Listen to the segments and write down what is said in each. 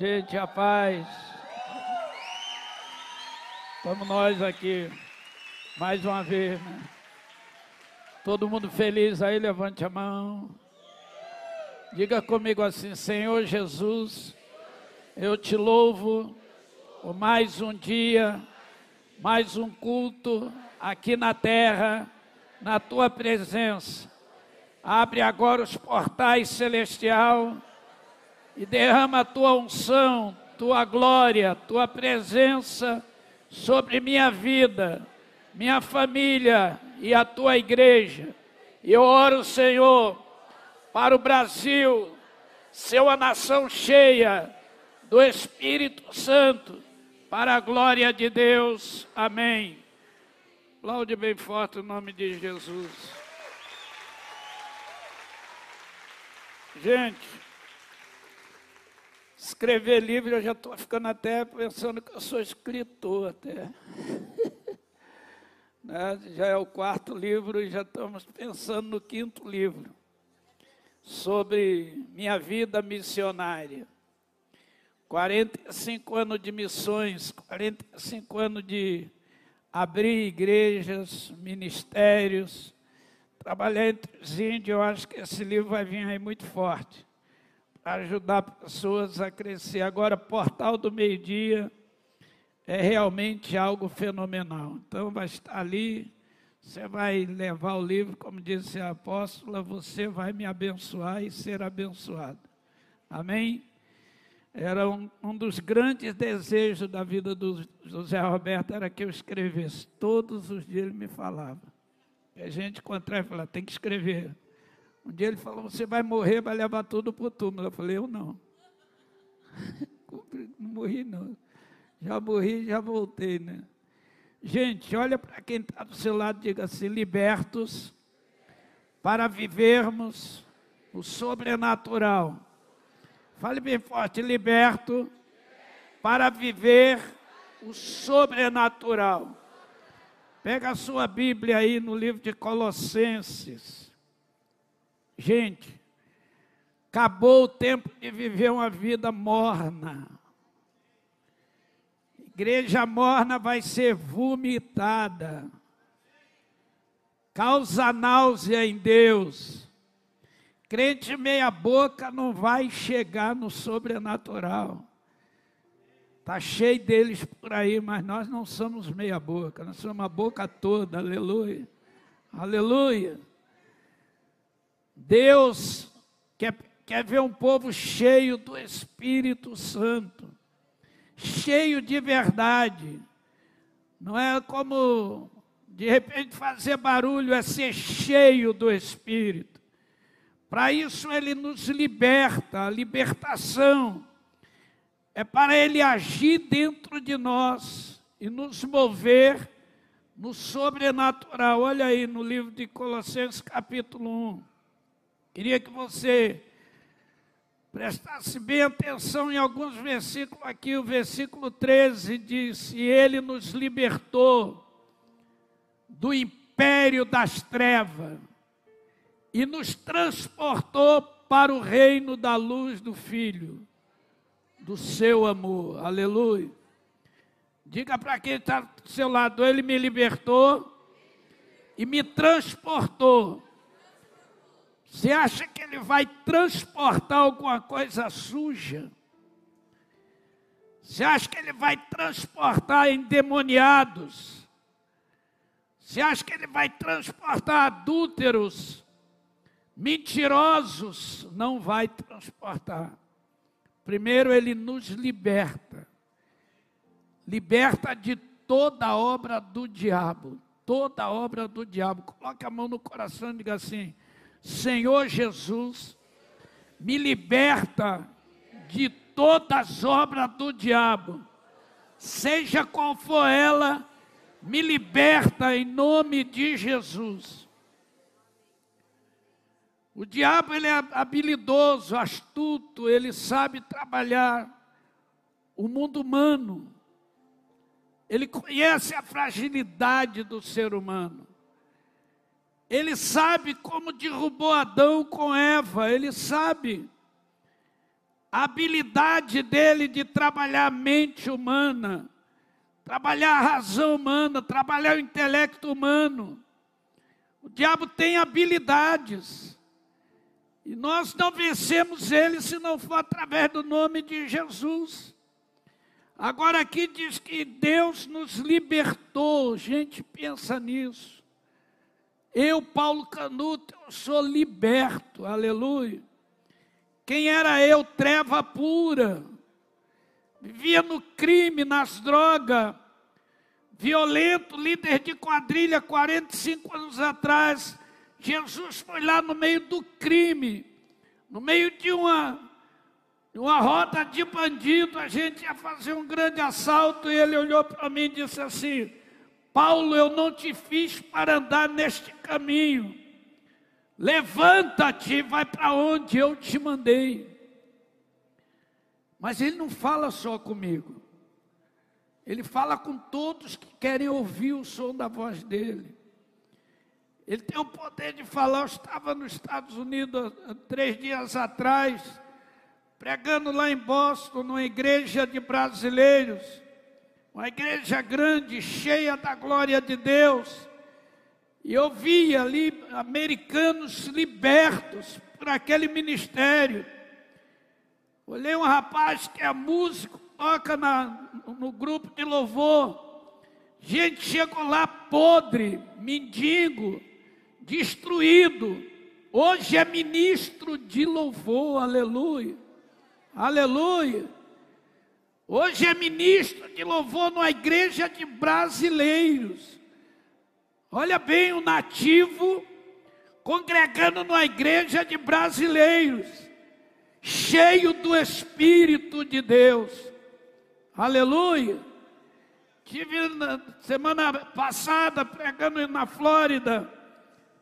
Gente, a paz. Estamos nós aqui, mais uma vez, né? Todo mundo feliz aí, levante a mão. Diga comigo assim: Senhor Jesus, eu te louvo por mais um dia, mais um culto aqui na terra, na tua presença. Abre agora os portais celestial e derrama a tua unção, tua glória, tua presença sobre minha vida, minha família e a tua igreja. Eu oro, Senhor, para o Brasil ser uma nação cheia do Espírito Santo, para a glória de Deus. Amém. Aplaude bem forte o nome de Jesus. Gente, escrever livro, eu já estou ficando até pensando que eu sou escritor até. né? Já é o quarto livro e já estamos pensando no quinto livro, sobre minha vida missionária. 45 anos de missões, 45 anos de abrir igrejas, ministérios, trabalhar entre os índios, eu acho que esse livro vai vir aí muito forte ajudar pessoas a crescer. Agora, Portal do Meio Dia é realmente algo fenomenal. Então, vai estar ali, você vai levar o livro, como disse a apóstola, você vai me abençoar e ser abençoado. Amém? Era um, um dos grandes desejos da vida do José Roberto, era que eu escrevesse. Todos os dias ele me falava. E a gente encontrava e falava, tem que escrever. Um dia ele falou: Você vai morrer, vai levar tudo para o túmulo. Eu falei: Eu não. não morri, não. Já morri, já voltei, né? Gente, olha para quem está do seu lado, diga assim: libertos para vivermos o sobrenatural. Fale bem forte: liberto para viver o sobrenatural. Pega a sua Bíblia aí no livro de Colossenses. Gente, acabou o tempo de viver uma vida morna. Igreja morna vai ser vomitada. Causa náusea em Deus. Crente meia-boca não vai chegar no sobrenatural. Está cheio deles por aí, mas nós não somos meia-boca, nós somos a boca toda, aleluia. Aleluia. Deus quer, quer ver um povo cheio do Espírito Santo, cheio de verdade. Não é como de repente fazer barulho, é ser cheio do Espírito. Para isso ele nos liberta, a libertação é para ele agir dentro de nós e nos mover no sobrenatural. Olha aí no livro de Colossenses, capítulo 1. Queria que você prestasse bem atenção em alguns versículos aqui. O versículo 13 diz: E ele nos libertou do império das trevas e nos transportou para o reino da luz do Filho, do seu amor. Aleluia. Diga para quem está do seu lado: Ele me libertou e me transportou você acha que ele vai transportar alguma coisa suja? Você acha que ele vai transportar endemoniados? Você acha que ele vai transportar adúlteros, mentirosos? Não vai transportar. Primeiro, ele nos liberta. Liberta de toda obra do diabo. Toda obra do diabo. Coloque a mão no coração e diga assim: Senhor Jesus, me liberta de todas as obras do diabo, seja qual for ela, me liberta em nome de Jesus. O diabo ele é habilidoso, astuto, ele sabe trabalhar o mundo humano. Ele conhece a fragilidade do ser humano. Ele sabe como derrubou Adão com Eva, ele sabe. a habilidade dele de trabalhar a mente humana, trabalhar a razão humana, trabalhar o intelecto humano. O diabo tem habilidades. E nós não vencemos ele se não for através do nome de Jesus. Agora aqui diz que Deus nos libertou. Gente, pensa nisso. Eu, Paulo Canuto, eu sou liberto. Aleluia. Quem era eu, treva pura. Vivia no crime, nas drogas. Violento, líder de quadrilha 45 anos atrás Jesus foi lá no meio do crime, no meio de uma, uma roda de bandido, a gente ia fazer um grande assalto, e ele olhou para mim e disse assim: Paulo, eu não te fiz para andar neste caminho. Levanta-te e vai para onde eu te mandei. Mas ele não fala só comigo. Ele fala com todos que querem ouvir o som da voz dele. Ele tem o poder de falar. Eu estava nos Estados Unidos três dias atrás, pregando lá em Boston, numa igreja de brasileiros, uma igreja grande, cheia da glória de Deus. E eu vi ali americanos libertos por aquele ministério. Olhei um rapaz que é músico, toca na, no grupo de louvor. Gente chegou lá podre, mendigo, destruído. Hoje é ministro de louvor, aleluia. Aleluia. Hoje é ministro de louvor numa igreja de brasileiros. Olha bem, o nativo congregando numa igreja de brasileiros, cheio do Espírito de Deus. Aleluia. Tive na semana passada pregando na Flórida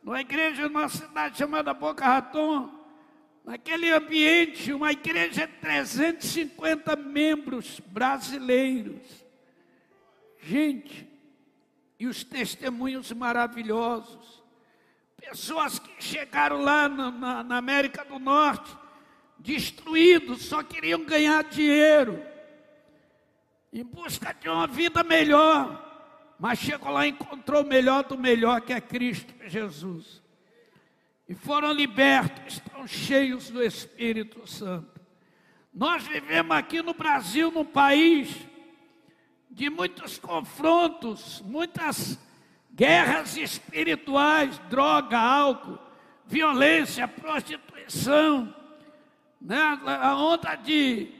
numa igreja numa cidade chamada Boca Raton, naquele ambiente, uma igreja de 350 membros brasileiros. Gente, e os testemunhos maravilhosos. Pessoas que chegaram lá na, na, na América do Norte, destruídos, só queriam ganhar dinheiro, em busca de uma vida melhor mas chegou lá e encontrou o melhor do melhor, que é Cristo Jesus. E foram libertos, estão cheios do Espírito Santo. Nós vivemos aqui no Brasil, num país de muitos confrontos, muitas guerras espirituais, droga, álcool, violência, prostituição, né? a onda de,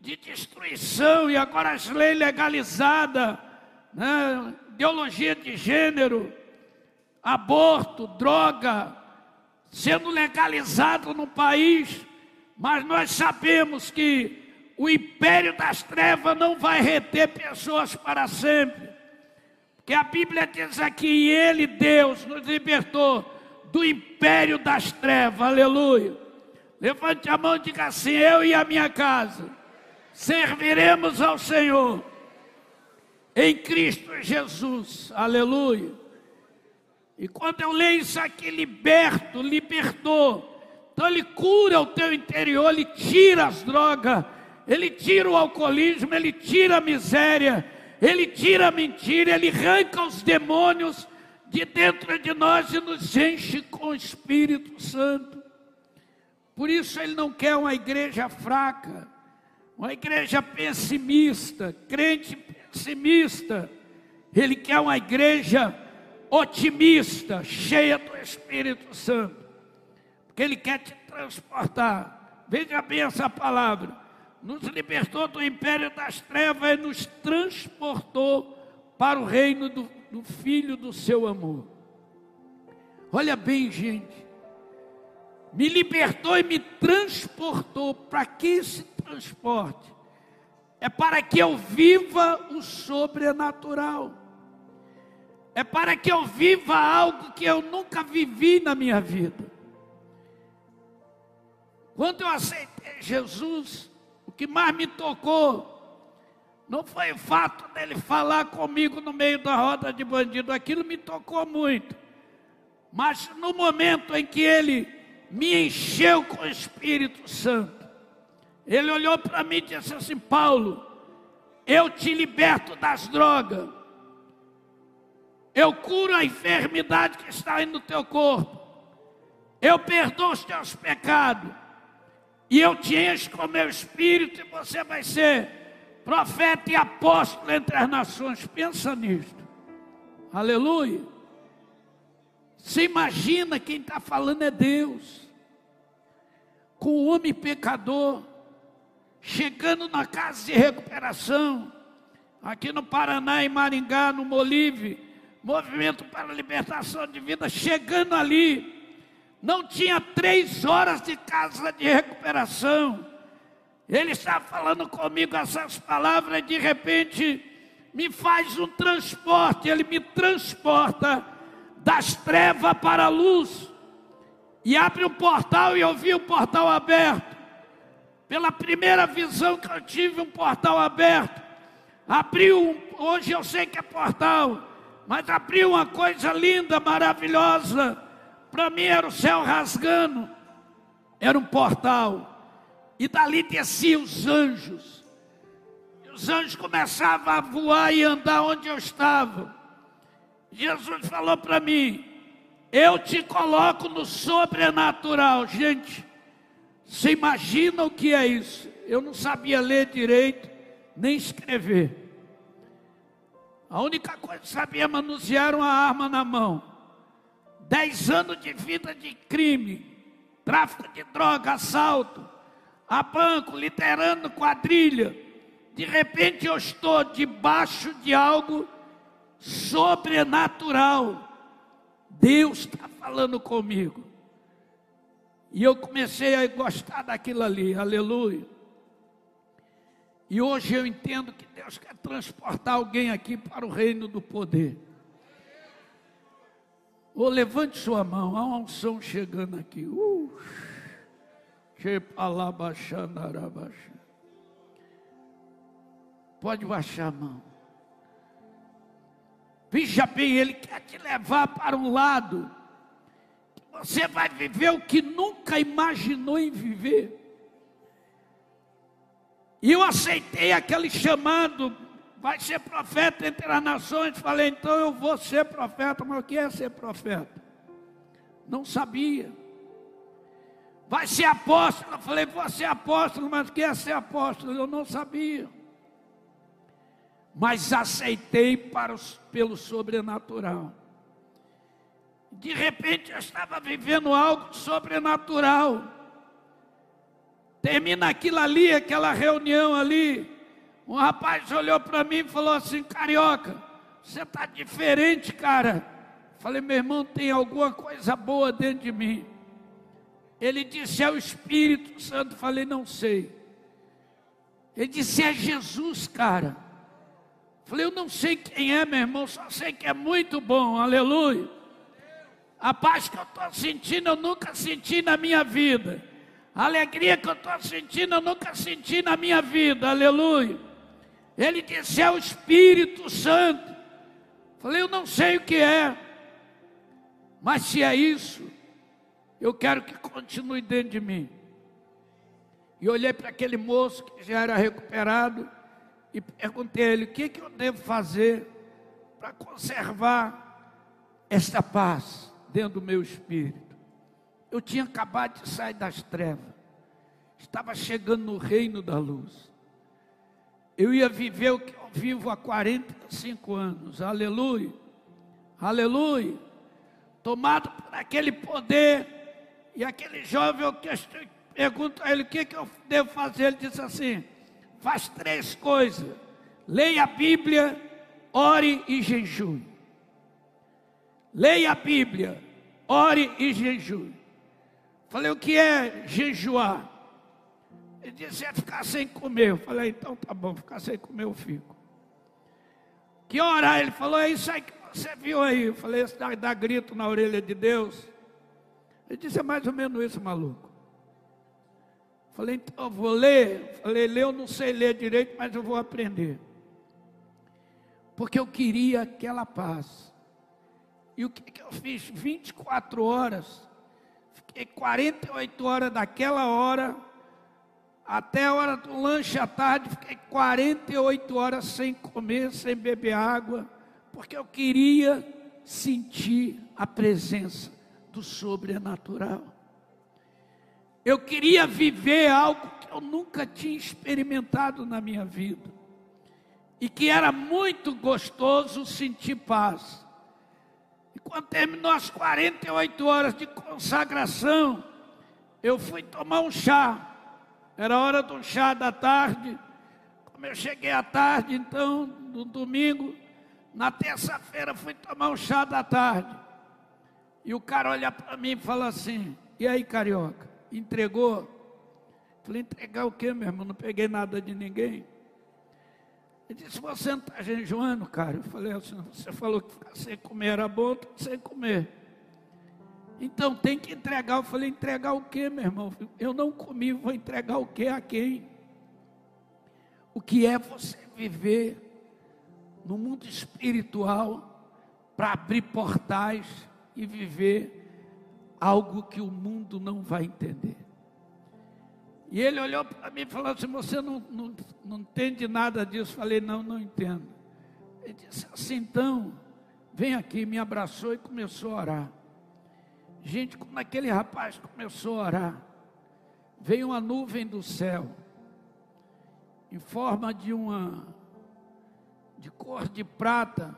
de destruição e agora as leis legalizadas né, ideologia de gênero, aborto, droga, sendo legalizado no país, mas nós sabemos que o império das trevas não vai reter pessoas para sempre. Porque a Bíblia diz aqui, Ele, Deus, nos libertou do império das trevas, aleluia. Levante a mão e diga assim: Eu e a minha casa serviremos ao Senhor em Cristo Jesus, aleluia. E quando eu leio isso aqui, liberto, libertou. Então ele cura o teu interior, ele tira as drogas, ele tira o alcoolismo, ele tira a miséria, ele tira a mentira, ele arranca os demônios de dentro de nós e nos enche com o Espírito Santo. Por isso ele não quer uma igreja fraca, uma igreja pessimista, crente pessimista, ele quer uma igreja otimista, cheia do Espírito Santo, porque ele quer te transportar. Veja bem essa palavra. Nos libertou do império das trevas e nos transportou para o reino do, do Filho do seu amor. Olha bem, gente. Me libertou e me transportou. Para que esse transporte? é para que eu viva o sobrenatural. É para que eu viva algo que eu nunca vivi na minha vida. Quando eu aceitei Jesus, o que mais me tocou não foi o fato dele falar comigo no meio da roda de bandido, aquilo me tocou muito. Mas no momento em que ele me encheu com o Espírito Santo, Ele olhou para mim e disse assim: Paulo, eu te liberto das drogas, eu curo a enfermidade que está aí no teu corpo, eu perdoo os teus pecados, e eu te encho com meu espírito, e você vai ser profeta e apóstolo entre as nações. Pensa nisto. Aleluia. Você imagina quem está falando é Deus. Com o homem pecador, chegando na casa de recuperação, aqui no Paraná, em Maringá, no Molive, Movimento para a Libertação de Vida, chegando ali, não tinha três horas de casa de recuperação ele está falando comigo essas palavras e de repente me faz um transporte, ele me transporta das trevas para a luz. E abre um portal e eu vi o portal aberto. Pela primeira visão que eu tive, um portal aberto. Abriu, hoje eu sei que é portal, mas abriu uma coisa linda, maravilhosa. Para mim era o céu rasgando, era um portal. E dali desciam os anjos. E os anjos começavam a voar e andar onde eu estava. Jesus falou para mim: Eu te coloco no sobrenatural. Gente, você imagina o que é isso? Eu não sabia ler direito, nem escrever. A única coisa que sabia manusear uma arma na mão. Dez anos de vida de crime, tráfico de droga, assalto a banco, liderando quadrilha. De repente eu estou debaixo de algo sobrenatural. Deus está falando comigo. E eu comecei a gostar daquilo ali, aleluia. E hoje eu entendo que Deus quer transportar alguém aqui para o reino do poder. Oh, levante sua mão, há uma unção chegando aqui. Uh. Pode baixar a mão. Veja bem, ele quer te levar para um lado. Você vai viver o que nunca imaginou em viver. E eu aceitei aquele chamado, vai ser profeta entre as nações. Falei, então eu vou ser profeta, mas o que é ser profeta? Não sabia. Vai ser apóstolo. Eu falei, vou ser apóstolo, mas quer ser apóstolo? Eu não sabia. Mas aceitei para os, pelo sobrenatural. De repente eu estava vivendo algo sobrenatural. Termina aquilo ali, aquela reunião ali. Um rapaz olhou para mim e falou assim: Carioca, você está diferente, cara. Falei, meu irmão, tem alguma coisa boa dentro de mim. Ele disse: É o Espírito Santo. Falei: Não sei. Ele disse: É Jesus, cara. Falei: Eu não sei quem é, meu irmão, só sei que é muito bom. Aleluia. A paz que eu estou sentindo, eu nunca senti na minha vida. A alegria que eu estou sentindo, eu nunca senti na minha vida. Aleluia. Ele disse: É o Espírito Santo. Falei: Eu não sei o que é. Mas se é isso, eu quero que continue dentro de mim. E olhei para aquele moço que já era recuperado e perguntei a ele: o que, que eu devo fazer para conservar esta paz dentro do meu espírito? Eu tinha acabado de sair das trevas, estava chegando no reino da luz. Eu ia viver o que eu vivo há 45 anos, aleluia, aleluia, tomado por aquele poder e aquele jovem, eu pergunto a ele: o que, que eu devo fazer? Ele disse assim: faz três coisas: leia a Bíblia, ore e jejue. Leia a Bíblia, ore e jejue. Falei: o que é jejuar? Ele disse: é ficar sem comer. Eu falei: então tá bom, ficar sem comer eu fico. Que orar? Ele falou: é isso aí que você viu aí. Eu falei: isso dá, dá grito na orelha de Deus. Ele disse, é mais ou menos isso, maluco. Falei, então eu vou ler. Falei, ler eu não sei ler direito, mas eu vou aprender. Porque eu queria aquela paz. E o que, que eu fiz? 24 horas. Fiquei 48 horas daquela hora até a hora do lanche à tarde, fiquei 48 horas sem comer, sem beber água, porque eu queria sentir a presença do sobrenatural. Eu queria viver algo que eu nunca tinha experimentado na minha vida. E que era muito gostoso sentir paz. Quando terminou as 48 horas de consagração, eu fui tomar um chá. Era hora do chá da tarde. Como eu cheguei à tarde, então, no domingo, na terça-feira fui tomar um chá da tarde. E o cara olha para mim e fala assim: E aí, carioca, entregou? Falei: Entregar o quê, meu irmão? Não peguei nada de ninguém. Ele disse: Você não está jejuando, cara? Eu falei assim: Você falou que ficar sem comer era bom, estou sem comer. Então tem que entregar. Eu falei: entregar o que, meu irmão? Eu não comi, vou entregar o que a quem? O que é você viver no mundo espiritual para abrir portais e viver algo que o mundo não vai entender. E ele olhou para mim e falou assim: Você não, não, não entende nada disso? Falei: Não, não entendo. Ele disse assim: Então, vem aqui, me abraçou e começou a orar. Gente, quando aquele rapaz começou a orar, veio uma nuvem do céu, em forma de uma, de cor de prata,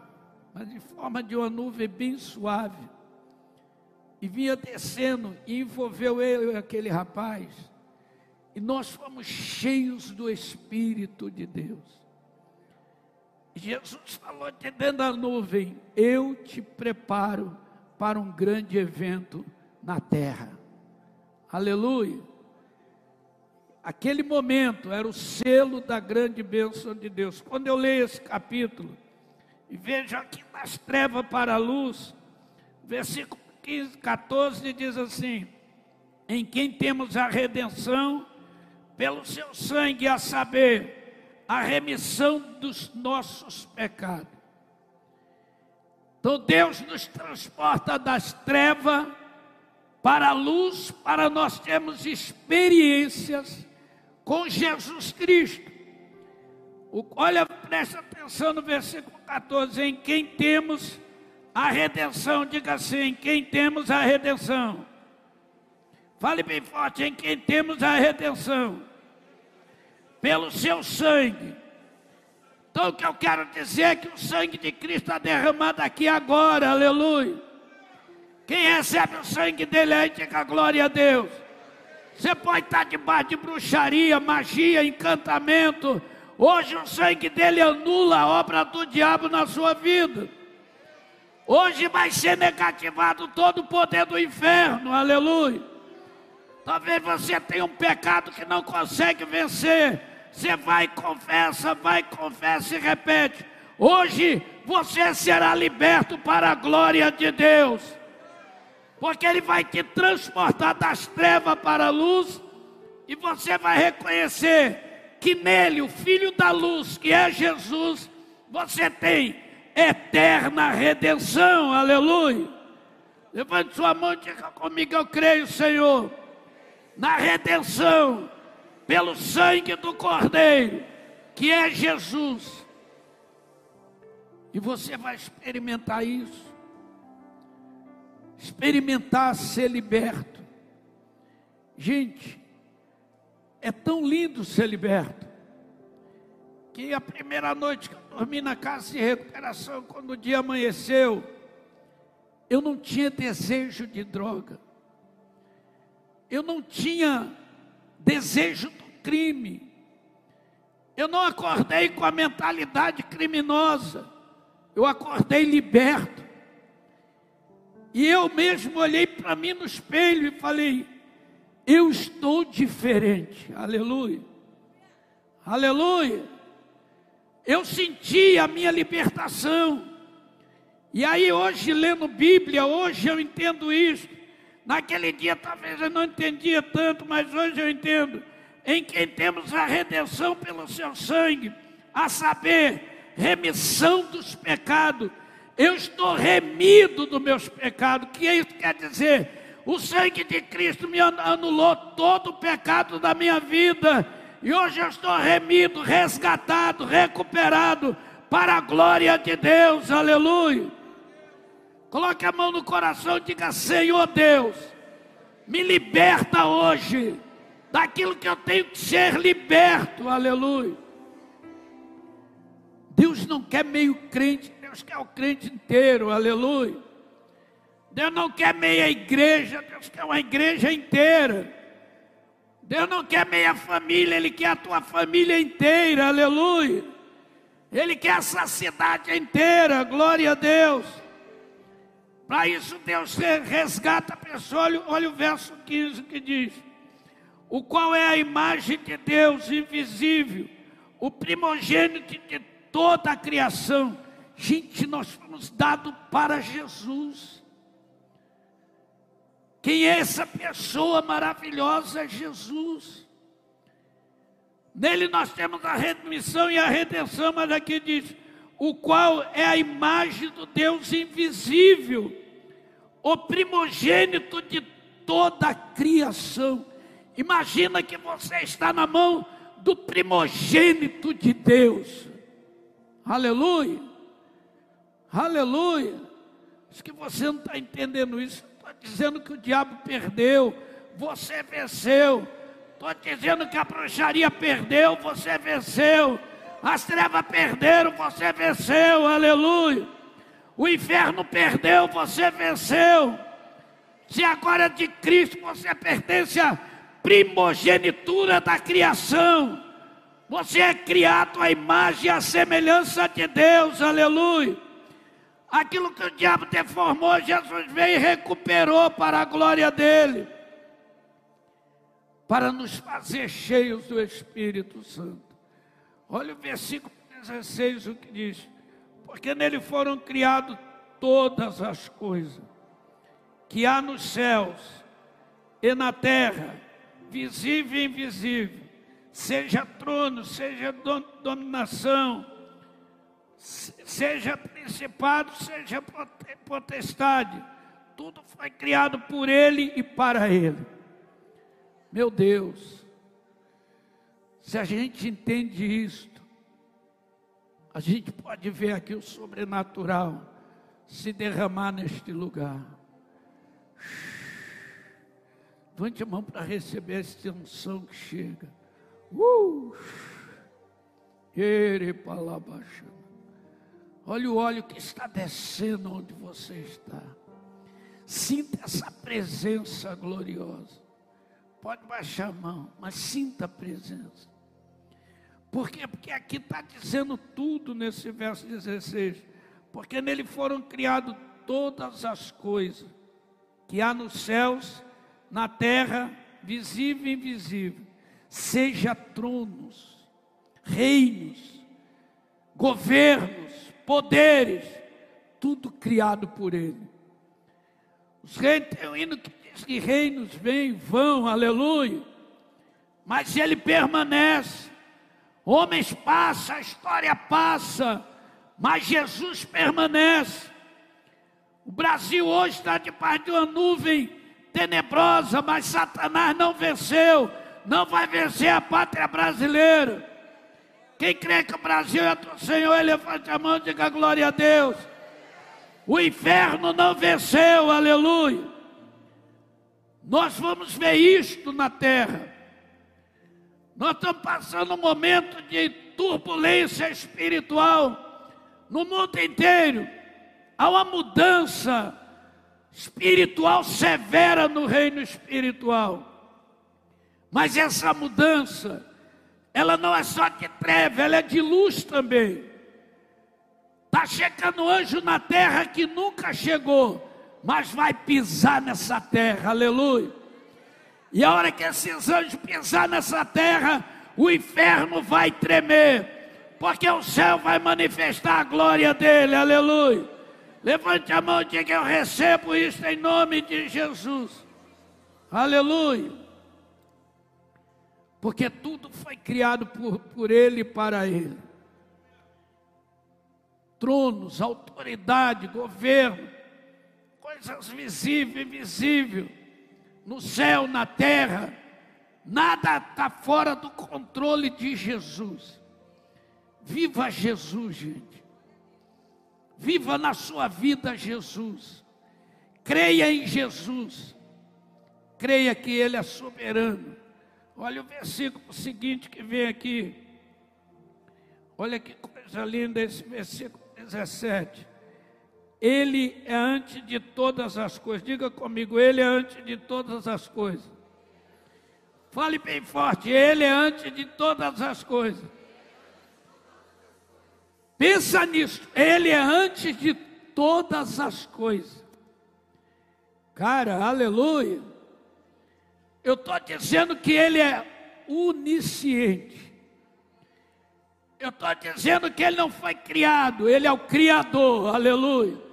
mas em forma de uma nuvem bem suave, e vinha descendo e envolveu ele, aquele rapaz, e nós fomos cheios do Espírito de Deus. Jesus falou de dentro da nuvem: Eu te preparo para um grande evento na terra. Aleluia. Aquele momento era o selo da grande bênção de Deus. Quando eu leio esse capítulo e vejo aqui das trevas para a luz, versículo 15, 14 diz assim: Em quem temos a redenção pelo seu sangue, a saber, a remissão dos nossos pecados. Então Deus nos transporta das trevas para a luz, para nós termos experiências com Jesus Cristo. Olha, presta atenção no versículo 14: em quem temos a redenção, diga assim: em quem temos a redenção. Fale bem forte: em quem temos a redenção, pelo seu sangue então o que eu quero dizer é que o sangue de Cristo está derramado aqui agora, aleluia. Quem recebe o sangue dele aí, diga glória a Deus. Você pode estar debaixo de bruxaria, magia, encantamento. Hoje o sangue dele anula a obra do diabo na sua vida. Hoje vai ser negativado todo o poder do inferno, aleluia. Talvez você tenha um pecado que não consegue vencer. Você vai, confessa, vai, confessa e repete. Hoje você será liberto para a glória de Deus. Porque Ele vai te transportar das trevas para a luz. E você vai reconhecer que nele, o Filho da luz, que é Jesus, você tem eterna redenção. Aleluia. Levante sua mão e diga comigo: Eu creio, Senhor, na redenção pelo sangue do Cordeiro, que é Jesus. E você vai experimentar isso. Experimentar ser liberto. Gente, é tão lindo ser liberto. Que a primeira noite que eu dormi na casa de recuperação, quando o dia amanheceu, eu não tinha desejo de droga. Eu não tinha desejo crime. Eu não acordei com a mentalidade criminosa. Eu acordei liberto. E eu mesmo olhei para mim no espelho e falei: Eu estou diferente. Aleluia. Aleluia. Eu senti a minha libertação. E aí, hoje, lendo Bíblia, hoje eu entendo isso. Naquele dia, talvez eu não entendia tanto, mas hoje eu entendo em quem temos a redenção pelo seu sangue, a saber, remissão dos pecados. Eu estou remido dos meus pecados. O que isso quer dizer? O sangue de Cristo me anulou todo o pecado da minha vida. E hoje eu estou remido, resgatado, recuperado para a glória de Deus. Aleluia. Coloque a mão no coração e diga: Senhor Deus, me liberta hoje daquilo que eu tenho que ser liberto. Aleluia. Deus não quer meio crente, Deus quer o crente inteiro. Aleluia. Deus não quer meia igreja, Deus quer uma igreja inteira. Deus não quer meia família, Ele quer a tua família inteira, aleluia. Ele quer essa cidade inteira, glória a Deus. Para isso Deus resgata a pessoa, olha, olha o verso 15 que diz: O qual é a imagem de Deus invisível, o primogênito de toda a criação. Gente, nós fomos dados para Jesus. Quem é essa pessoa maravilhosa? É Jesus. Nele nós temos a remissão e a redenção, mas aqui diz: o qual é a imagem do Deus invisível, o primogênito de toda a criação. Imagina que você está na mão do primogênito de Deus. Aleluia. Aleluia. Acho que você não está entendendo isso dizendo que o diabo perdeu, você venceu. Estou dizendo que a bruxaria perdeu, você venceu. As trevas perderam, você venceu, aleluia. O inferno perdeu, você venceu. Se agora é de Cristo você pertence à primogenitura da criação. Você é criado à imagem e à semelhança de Deus, aleluia. Aquilo que o diabo deformou, Jesus veio e recuperou para a glória dele. Para nos fazer cheios do Espírito Santo. Olha o versículo 16, o que diz: Porque nele foram criadas todas as coisas que há nos céus e na terra, visível e invisível, seja trono, seja dominação, seja principado, seja potestade, tudo foi criado por Ele e para Ele. Meu Deus, se a gente entende isto, a gente pode ver aqui o sobrenatural se derramar neste lugar. Levante a mão para receber essa unção que chega. Uh! Olha o óleo que está descendo onde você está. Sinta essa presença gloriosa. Pode baixar a mão, mas sinta a presença. Por quê? Porque aqui está dizendo tudo nesse verso 16. Porque nele foram criadas todas as coisas que há nos céus, na terra, visível e invisível, seja tronos, reinos, governos, poderes, tudo criado por Ele. Os reis têm um hino que diz que reinos vêm, vão, aleluia. Mas Ele permanece. Homens passam, a história passa, mas Jesus permanece. O Brasil hoje está debaixo de uma nuvem tenebrosa, mas Satanás não venceu, não vai vencer a pátria brasileira. Quem crê que o Brasil é do Senhor, levante a mão e diga glória a Deus. O inferno não venceu, aleluia. Nós vamos ver isto na terra. Nós estamos passando um momento de turbulência espiritual no mundo inteiro. Há uma mudança espiritual severa no reino espiritual. Mas essa mudança ela não é só de treva, ela é de luz também. Está chegando anjo na terra que nunca chegou, mas vai pisar nessa terra, aleluia. E a hora que esses anjos pisar nessa terra, o inferno vai tremer, porque o céu vai manifestar a glória dele, aleluia. Levante a mão e diga: Eu recebo isso em nome de Jesus, aleluia porque tudo foi criado por, por Ele e para Ele. Tronos, autoridade, governo, coisas visíveis e invisíveis, no céu, na terra, Nada está fora do controle de Jesus. Viva Jesus, gente. Viva na sua vida Jesus. Creia em Jesus. Creia que Ele é soberano. Olha o versículo seguinte que vem aqui. Olha que coisa linda esse versículo 17. Ele é antes de todas as coisas. Diga comigo, Ele é antes de todas as coisas. Fale bem forte, Ele é antes de todas as coisas. Pensa nisso, Ele é antes de todas as coisas. Cara, aleluia. Eu estou dizendo que Ele é onisciente. Eu estou dizendo que Ele não foi criado, Ele é o Criador, aleluia.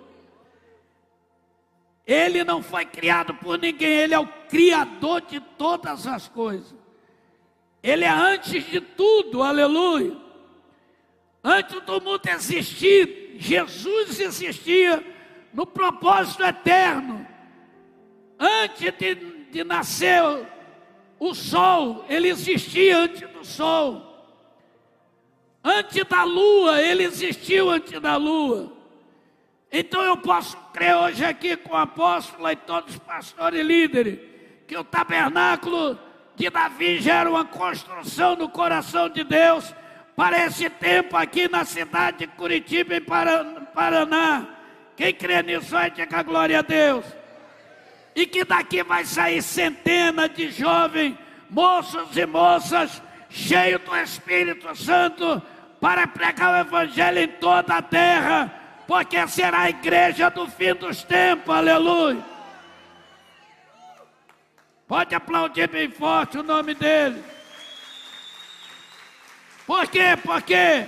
Ele não foi criado por ninguém, ele é o criador de todas as coisas. Ele é antes de tudo, aleluia. Antes do mundo existir, Jesus existia no propósito eterno. Antes de, de nascer o sol, ele existia antes do sol. Antes da lua, ele existiu antes da lua. Então eu posso crer hoje aqui com o apóstolo e todos os pastores e líderes que o tabernáculo de Davi gera uma construção no coração de Deus para esse tempo aqui na cidade de Curitiba, em Paraná. Quem crê nisso aí, diga glória a Deus. E que daqui vai sair centenas de jovens, moços e moças, cheios do Espírito Santo, para pregar o Evangelho em toda a terra porque será a igreja do fim dos tempos, aleluia. Pode aplaudir bem forte o nome dele. Por quê? Porque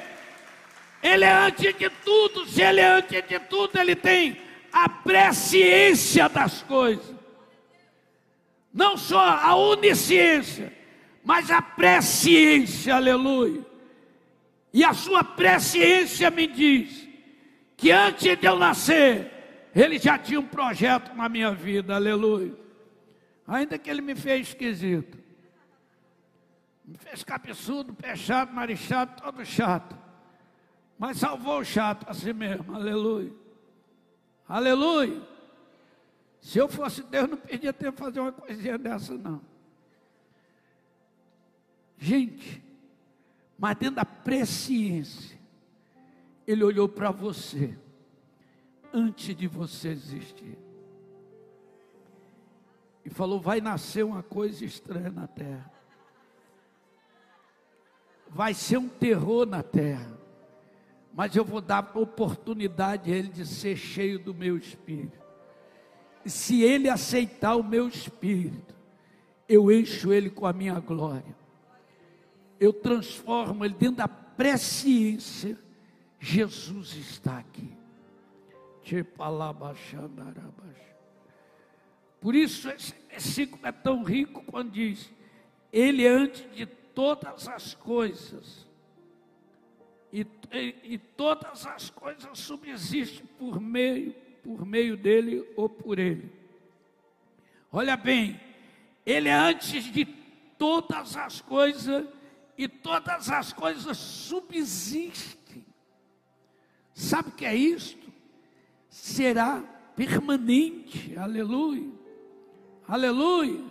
ele é antes de tudo, se ele é antes de tudo, ele tem a presciência das coisas. Não só a onisciência, mas a presciência, aleluia. E a sua presciência me diz que antes de eu nascer, ele já tinha um projeto na minha vida, aleluia. Ainda que ele me fez esquisito, me fez cabeçudo, pé chato, nariz chato, todo chato, mas salvou o chato assim mesmo, aleluia. Aleluia. Se eu fosse Deus, não podia ter fazer uma coisinha dessa, não. Gente, mas dentro da presciência, ele olhou para você antes de você existir. E falou: vai nascer uma coisa estranha na terra. Vai ser um terror na terra. Mas eu vou dar oportunidade a ele de ser cheio do meu espírito. E se ele aceitar o meu espírito, eu encho ele com a minha glória. Eu transformo ele dentro da presciência Jesus está aqui. Por isso esse versículo é tão rico quando diz: Ele é antes de todas as coisas, e, e, e todas as coisas subsistem por meio, por meio dele ou por ele. Olha bem, ele é antes de todas as coisas, e todas as coisas subsistem Sabe o que é isto? Será permanente, aleluia, aleluia.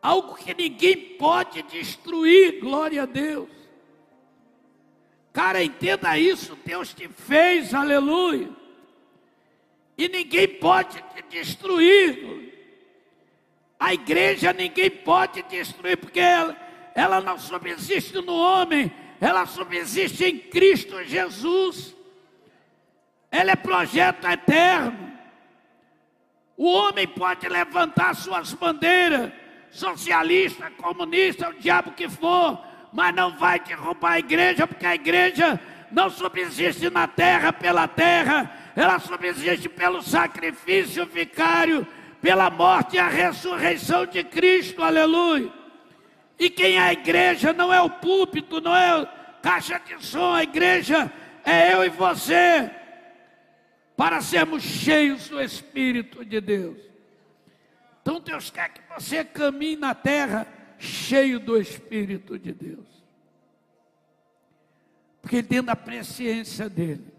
Algo que ninguém pode destruir, glória a Deus. Cara, entenda isso, Deus te fez, aleluia. E ninguém pode te destruir. A igreja ninguém pode destruir, porque ela, ela não subsiste no homem, ela subsiste em Cristo Jesus ela é projeto eterno. O homem pode levantar suas bandeiras, socialista, comunista, o diabo que for, mas não vai derrubar a igreja, porque a igreja não subsiste na terra pela terra, ela subsiste pelo sacrifício vicário, pela morte e a ressurreição de Cristo, aleluia. E quem é a igreja não é o púlpito, não é caixa de som, a igreja é eu e você para sermos cheios do Espírito de Deus. Então Deus quer que você caminhe na terra cheio do Espírito de Deus. Porque dentro da presciência dele.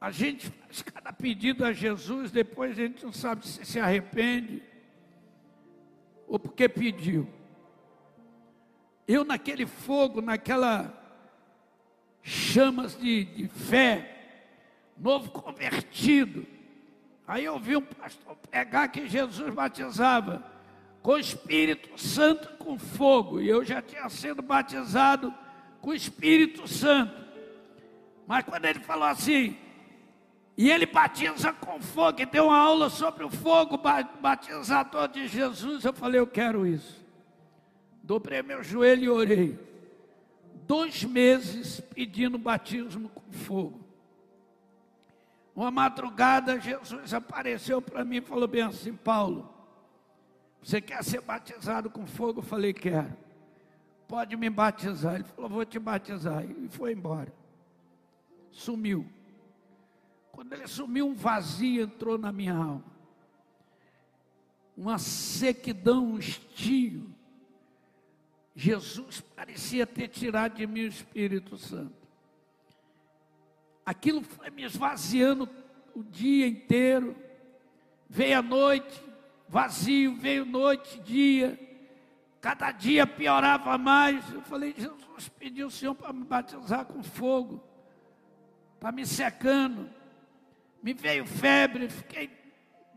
A gente faz cada pedido a Jesus, depois a gente não sabe se se arrepende ou porque pediu. Eu naquele fogo, naquela chamas de, de fé, novo convertido. Aí eu vi um pastor pregar que Jesus batizava com Espírito Santo com fogo, e eu já tinha sido batizado com o Espírito Santo. Mas quando ele falou assim, e ele batiza com fogo, e deu uma aula sobre o fogo batizador de Jesus, eu falei, eu quero isso. Dobrei meu joelho e orei dois meses pedindo batismo com fogo. Uma madrugada, Jesus apareceu para mim e falou bem assim: Paulo, você quer ser batizado com fogo? Eu falei: Quero. Pode me batizar. Ele falou: Vou te batizar. E foi embora. Sumiu. Quando ele sumiu, um vazio entrou na minha alma. Uma sequidão, um estio Jesus parecia ter tirado de mim o Espírito Santo. Aquilo foi me esvaziando o dia inteiro. Veio a noite, vazio, veio noite, dia. Cada dia piorava mais. Eu falei, Jesus pediu o Senhor para me batizar com fogo. Está me secando. Me veio febre, fiquei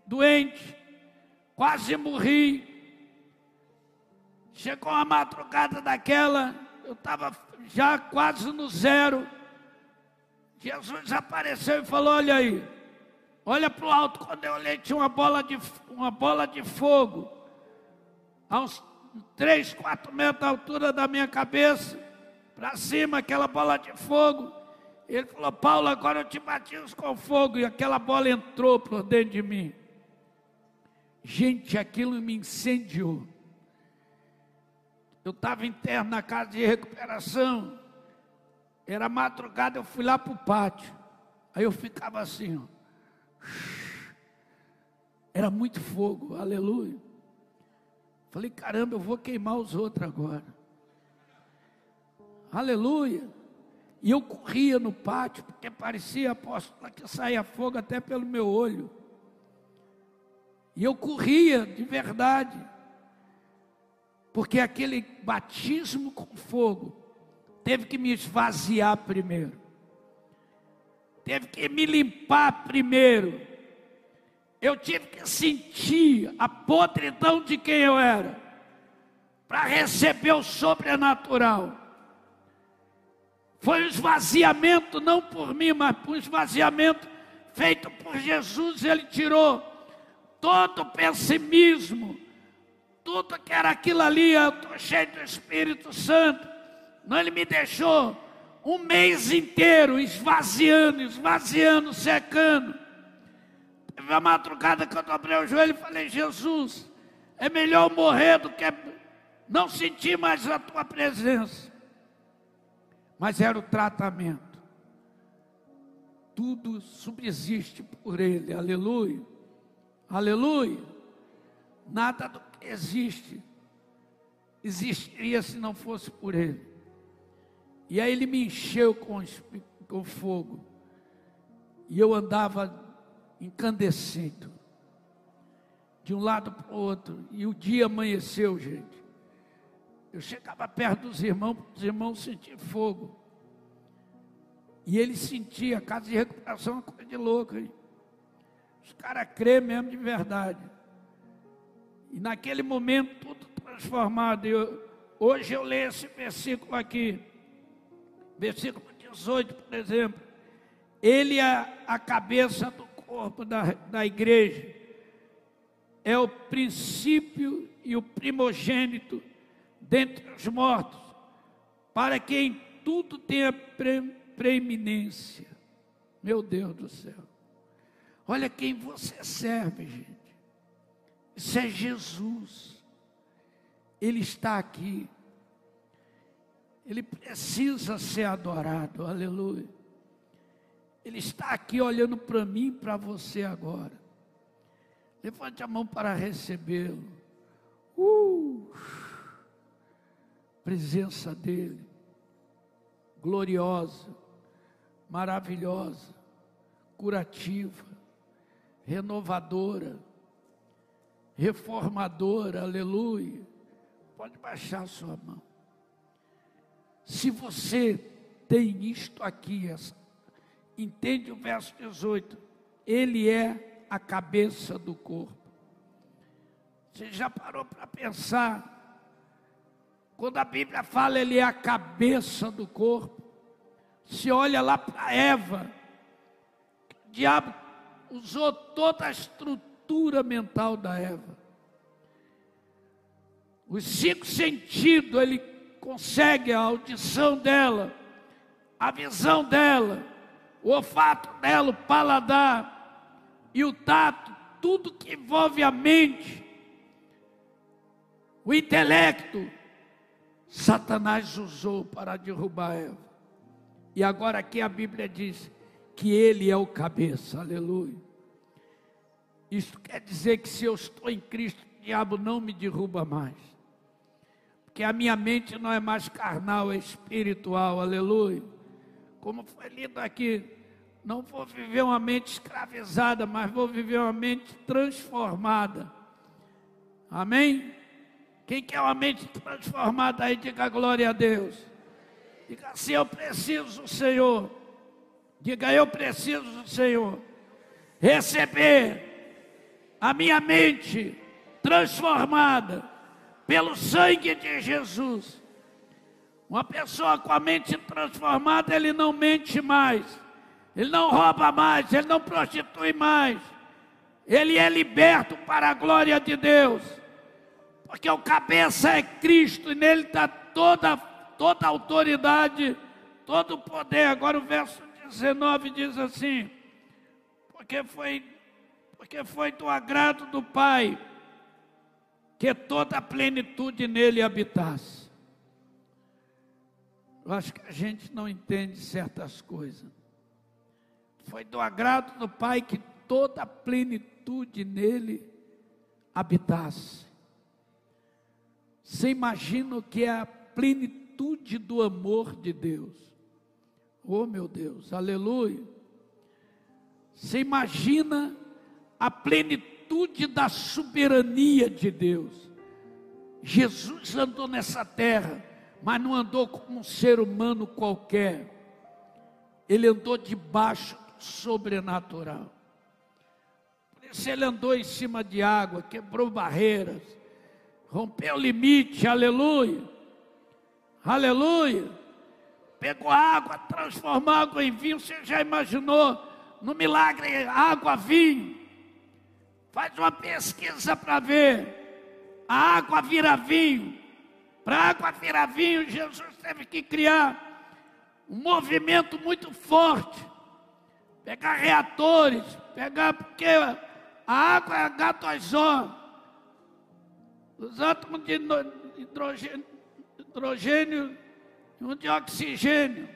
doente, quase morri. Chegou a madrugada daquela, eu estava já quase no zero. Jesus apareceu e falou: Olha aí, olha para o alto. Quando eu olhei, tinha uma bola de, uma bola de fogo, a uns 3, 4 metros da altura da minha cabeça, para cima, aquela bola de fogo. Ele falou: Paulo, agora eu te batizo com fogo. E aquela bola entrou por dentro de mim. Gente, aquilo me incendiou. Eu estava interno na casa de recuperação. Era madrugada, eu fui lá para o pátio. Aí eu ficava assim, ó. Era muito fogo, aleluia. Falei, caramba, eu vou queimar os outros agora. Aleluia. E eu corria no pátio, porque parecia, apóstolo, que saía fogo até pelo meu olho. E eu corria de verdade porque aquele batismo com fogo teve que me esvaziar primeiro, teve que me limpar primeiro. Eu tive que sentir a podridão de quem eu era, para receber o sobrenatural. Foi um esvaziamento, não por mim, mas um esvaziamento feito por Jesus. Ele tirou todo o pessimismo, tudo que era aquilo ali, eu estou cheio do Espírito Santo. Não, ele me deixou um mês inteiro esvaziando, esvaziando, secando. Teve uma madrugada que eu dobrei o joelho e falei, Jesus, é melhor morrer do que não sentir mais a tua presença. Mas era o tratamento. Tudo subsiste por ele, aleluia. Aleluia. Nada do existe, existiria se não fosse por Ele. E aí Ele me encheu com, com fogo, e eu andava incandescendo, de um lado para o outro, e o dia amanheceu, gente. Eu chegava perto dos irmãos, os irmãos sentiam fogo. E ele sentia, a casa de recuperação é uma coisa de louco, hein? Os caras crêem mesmo de verdade. E naquele momento tudo transformado. Eu, hoje eu leio esse versículo aqui, versículo 18, por exemplo. Ele é a cabeça do corpo da, da igreja, é o princípio e o primogênito dentre os mortos, para que em tudo tenha pre, preeminência. Meu Deus do céu. Olha quem você serve, gente. Isso é Jesus. Ele está aqui. Ele precisa ser adorado. Aleluia. Ele está aqui olhando para mim e para você agora. Levante a mão para recebê-lo. Uh! presença dEle, gloriosa, maravilhosa, curativa, renovadora, reformadora, aleluia. Pode baixar sua mão. Se você tem isto aqui, essa, entende o verso 18, ele é a cabeça do corpo. Você já parou para pensar? Quando a Bíblia fala ele é a cabeça do corpo, se olha lá para Eva, o diabo usou toda a estrutura mental da Eva. Os cinco sentidos, ele consegue a audição dela, a visão dela, o olfato dela, o paladar e o tato, tudo que envolve a mente, o intelecto, Satanás usou para derrubar Eva. E agora aqui a Bíblia diz que ele é o cabeça, aleluia. Isso quer dizer que se eu estou em Cristo, o diabo não me derruba mais. Porque a minha mente não é mais carnal, é espiritual, aleluia. Como foi lido aqui, não vou viver uma mente escravizada, mas vou viver uma mente transformada. Amém? Quem quer uma mente transformada aí, diga glória a Deus. Diga assim: Eu preciso do Senhor. Diga: Eu preciso do Senhor. Receber a minha mente transformada pelo sangue de Jesus. Uma pessoa com a mente transformada, ele não mente mais, ele não rouba mais, ele não prostitui mais, ele é liberto para a glória de Deus, porque o cabeça é Cristo e nele está toda, toda a autoridade, todo o poder. Agora o verso 19 diz assim: porque foi, porque foi do agrado do Pai que toda a plenitude nele habitasse. Eu acho que a gente não entende certas coisas. Foi do agrado do Pai que toda a plenitude nele habitasse. Você imagina o que é a plenitude do amor de Deus. Oh meu Deus, aleluia. Você imagina a plenitude da soberania de Deus. Jesus andou nessa terra, mas não andou como um ser humano qualquer. Ele andou debaixo do sobrenatural. Por isso ele andou em cima de água, quebrou barreiras, rompeu limite, aleluia. Aleluia pegou água, transformou água em vinho. Você já imaginou no milagre água, vinho? Faz uma pesquisa para ver. A água vira vinho. Para a água virar vinho, Jesus teve que criar um movimento muito forte. Pegar reatores, pegar, porque a água é H2O. Os átomos de hidrogênio, hidrogênio um de oxigênio.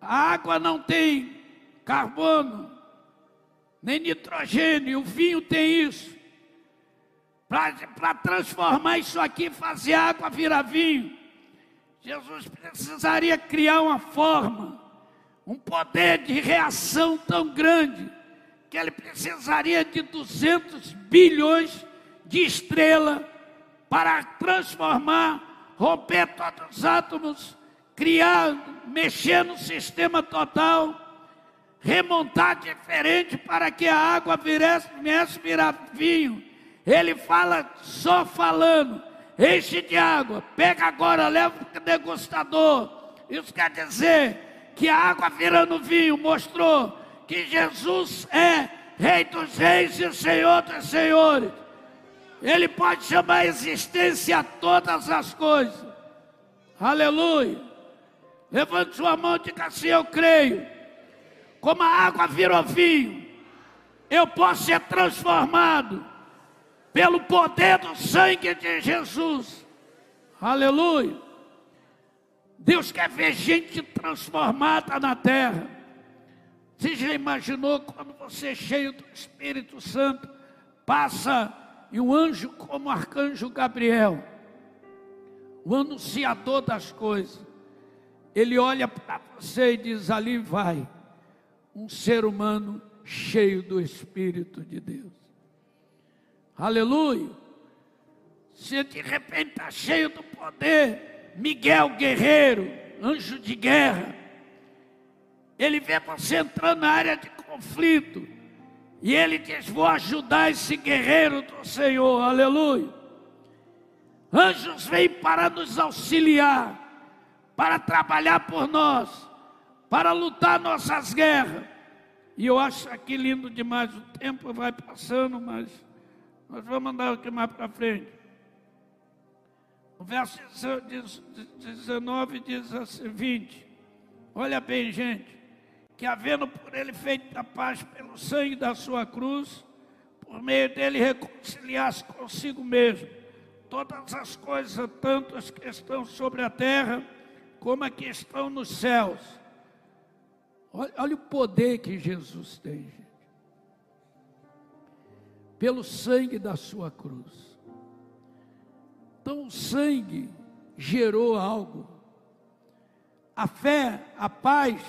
A água não tem carbono, nem nitrogênio, o vinho tem isso. Para transformar isso aqui, fazer água virar vinho, Jesus precisaria criar uma forma, um poder de reação tão grande, que ele precisaria de 200 bilhões de estrelas para transformar romper todos os átomos, criar, mexer no sistema total, remontar diferente para que a água viesse, viesse virar vinho. Ele fala só falando, enche de água, pega agora, leva para o degustador. Isso quer dizer que a água virando vinho mostrou que Jesus é Rei dos Reis e Senhor dos Senhores. Ele pode chamar a existência a todas as coisas. Aleluia. Levante sua mão e diga assim: Eu creio. Como a água virou vinho, eu posso ser transformado pelo poder do sangue de Jesus. Aleluia. Deus quer ver gente transformada na terra. Você já imaginou quando você, cheio do Espírito Santo, passa e um anjo como o arcanjo Gabriel o anunciador das coisas, ele olha para você e diz: ali vai um ser humano cheio do Espírito de Deus. Aleluia. Se de repente está cheio do poder, Miguel guerreiro, anjo de guerra, ele vê você entrando na área de conflito, e ele diz: Vou ajudar esse guerreiro do Senhor, aleluia. Anjos vêm para nos auxiliar, para trabalhar por nós, para lutar nossas guerras. E eu acho aqui lindo demais, o tempo vai passando, mas nós vamos andar aqui mais para frente. O verso 19 diz assim, 20. Olha bem, gente. Que havendo por ele feito a paz pelo sangue da sua cruz, por meio dele reconciliasse consigo mesmo todas as coisas, tanto as que estão sobre a terra, como as que estão nos céus. Olha, olha o poder que Jesus tem, gente. Pelo sangue da sua cruz. Então o sangue gerou algo. A fé, a paz,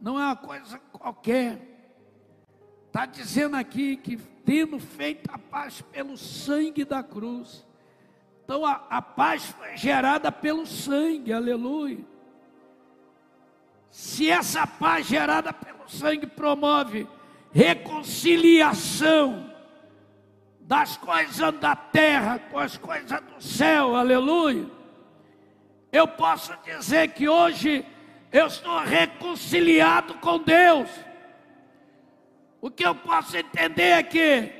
não é uma coisa qualquer. Está dizendo aqui que tendo feito a paz pelo sangue da cruz. Então a, a paz foi gerada pelo sangue, aleluia. Se essa paz gerada pelo sangue promove reconciliação, das coisas da terra com as coisas do céu, aleluia. Eu posso dizer que hoje eu estou reconciliado com Deus. O que eu posso entender é que,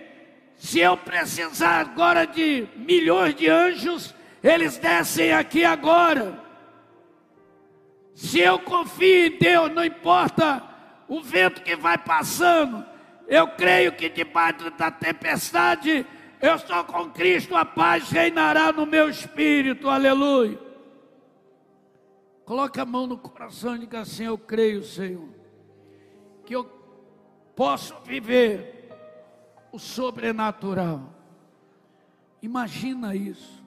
se eu precisar agora de milhões de anjos, eles descem aqui agora. Se eu confio em Deus, não importa o vento que vai passando, eu creio que debaixo da tempestade, eu estou com Cristo, a paz reinará no meu espírito, aleluia. Coloque a mão no coração e diga assim: Eu creio, Senhor, que eu posso viver o sobrenatural. Imagina isso.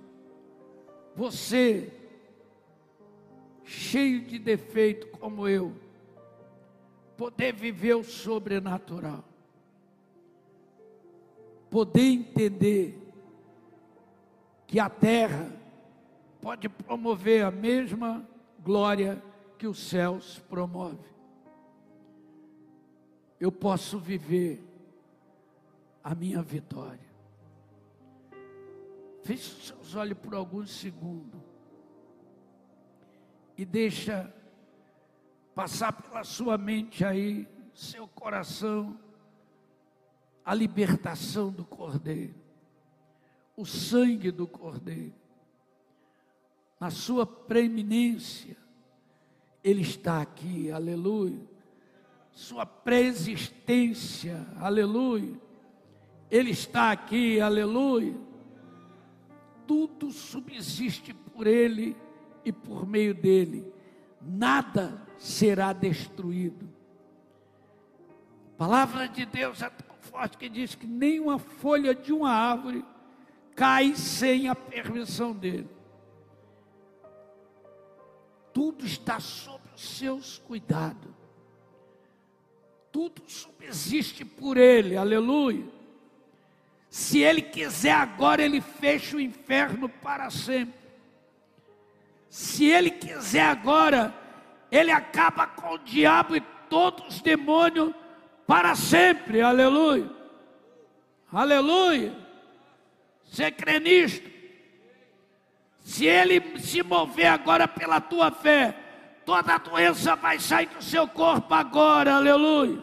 Você, cheio de defeito como eu, poder viver o sobrenatural poder entender que a terra pode promover a mesma glória que os céus promove. Eu posso viver a minha vitória. Feche os seus olhos por alguns segundos e deixa passar pela sua mente aí, seu coração, a libertação do Cordeiro, o sangue do Cordeiro, na sua preeminência, Ele está aqui, aleluia. Sua preexistência, aleluia. Ele está aqui, aleluia. Tudo subsiste por Ele e por meio dele, nada será destruído. A palavra de Deus é forte que diz que nenhuma folha de uma árvore cai sem a permissão dele. Tudo está sob os seus cuidados. Tudo subsiste por ele, aleluia. Se ele quiser agora, ele fecha o inferno para sempre. Se ele quiser agora, ele acaba com o diabo e todos os demônios para sempre, aleluia. Aleluia. Você crê nisto? Se ele se mover agora pela tua fé, toda a doença vai sair do seu corpo agora, aleluia.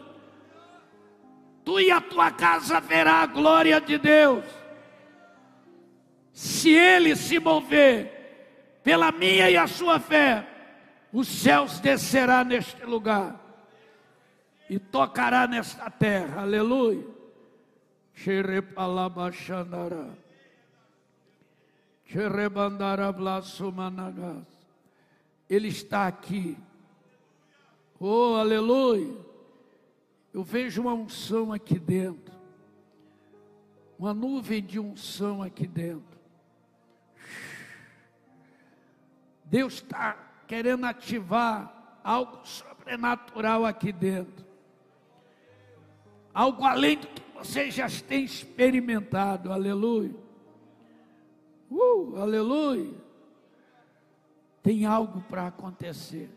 Tu e a tua casa verá a glória de Deus. Se ele se mover pela minha e a sua fé, os céus descerá neste lugar e tocará nesta terra, aleluia. Ele está aqui. Oh, aleluia. Eu vejo uma unção aqui dentro. Uma nuvem de unção aqui dentro. Deus está querendo ativar algo sobrenatural aqui dentro. Algo além do que você já tem experimentado. Aleluia. Uh, aleluia. Tem algo para acontecer.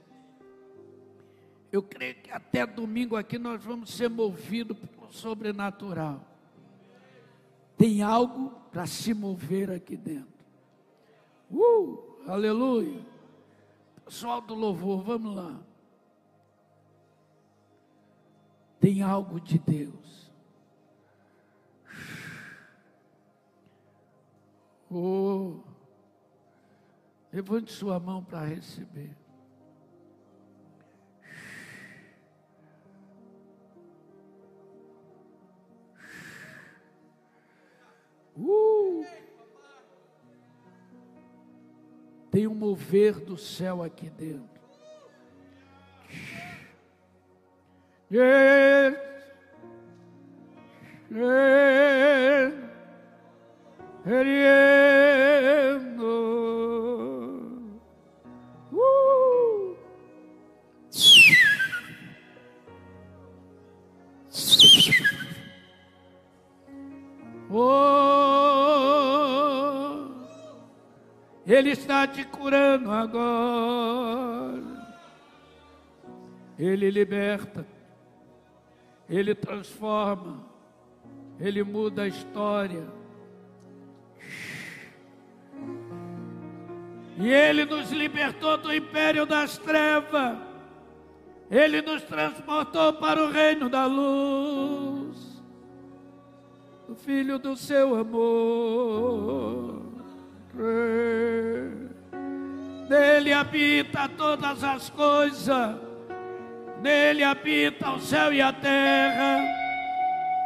Eu creio que até domingo aqui nós vamos ser movidos pelo sobrenatural. Tem algo para se mover aqui dentro. Uh, aleluia. Pessoal do louvor, vamos lá. Tem algo de Deus. Oh, levante sua mão para receber. Uh! Tem um mover do céu aqui dentro. Uh. Oh, Ele está te curando agora. Ele liberta, Ele transforma, Ele muda a história. E Ele nos libertou do império das trevas. Ele nos transportou para o reino da luz o Filho do seu amor. Nele habita todas as coisas, nele habita o céu e a terra,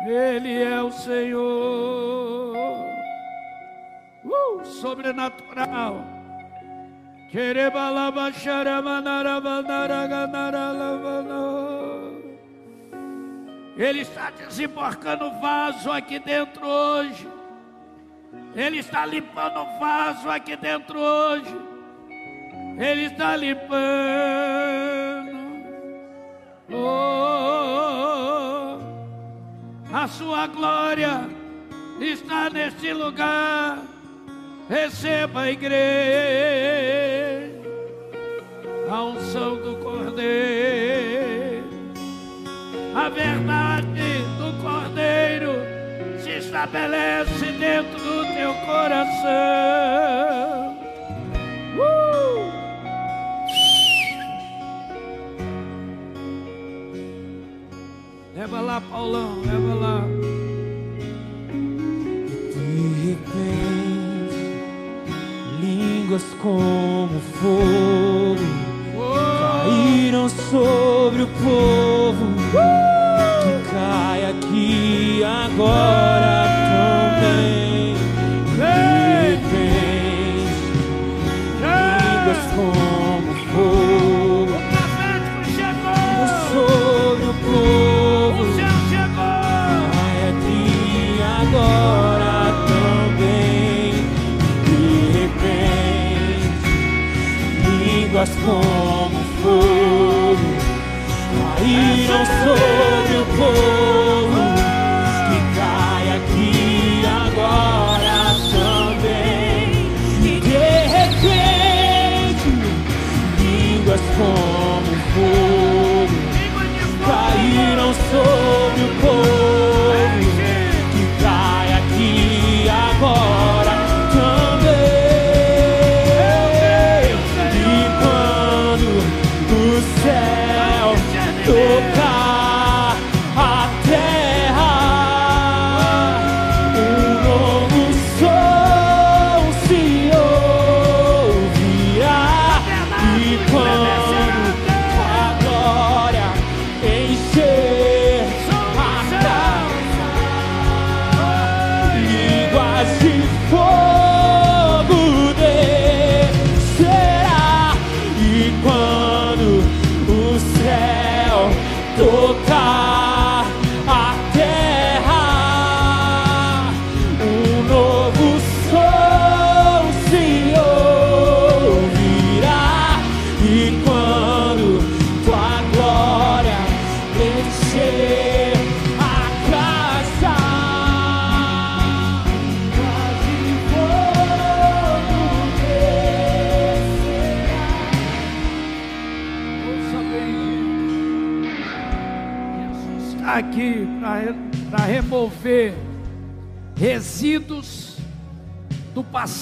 ele é o Senhor. Uh, sobrenatural. Ele está desembarcando vaso aqui dentro hoje. Ele está limpando vaso aqui dentro hoje. Ele está limpando. Oh, a sua glória está neste lugar. Receba a igreja. A unção do Cordeiro a verdade estabelece dentro do teu coração. Uh! Leva lá, Paulão, leva lá. De repente, línguas como fogo oh! caíram sobre o povo. Aqui agora também. De repente, línguas como fogo sobre o povo. Cai aqui agora também. De repente, línguas como fogo caíram sobre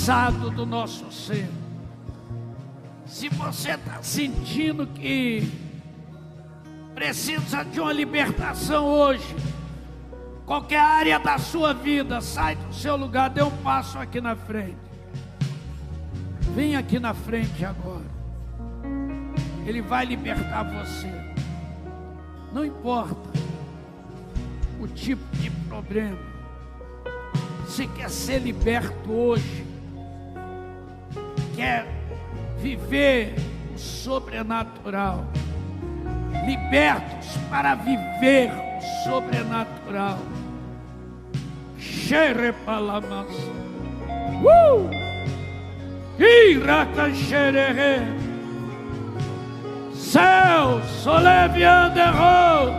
do nosso ser. Se você está sentindo que precisa de uma libertação hoje, qualquer área da sua vida, sai do seu lugar, dê um passo aqui na frente. Vem aqui na frente agora. Ele vai libertar você. Não importa o tipo de problema. Se quer ser liberto hoje, quer viver o sobrenatural, libertos para viver o sobrenatural. Xerepalamas. Uh! Iraca xerere. Céus, solevianderro.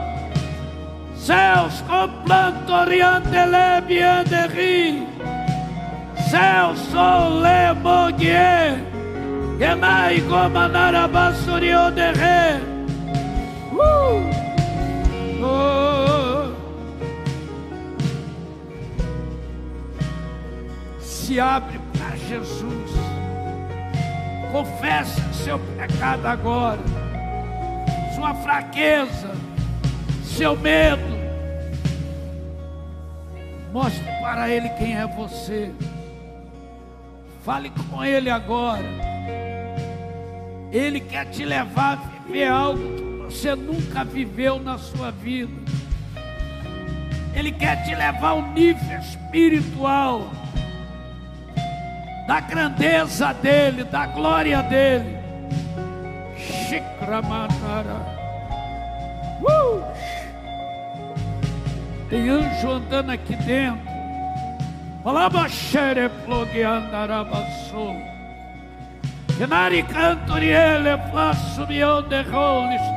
Céus, com plantoriandelebianderi. Céus, solemoguier. Genai gomanarabasorio de re. Uh! Oh. Se abre para Jesus. Confesse seu pecado agora. Sua fraqueza, seu medo. Mostre para ele quem é você. Fale com ele agora. Ele quer te levar a viver algo que você nunca viveu na sua vida. Ele quer te levar ao nível espiritual da grandeza dele, da glória dele. Shikramanara. Uh! Tem anjo andando aqui dentro.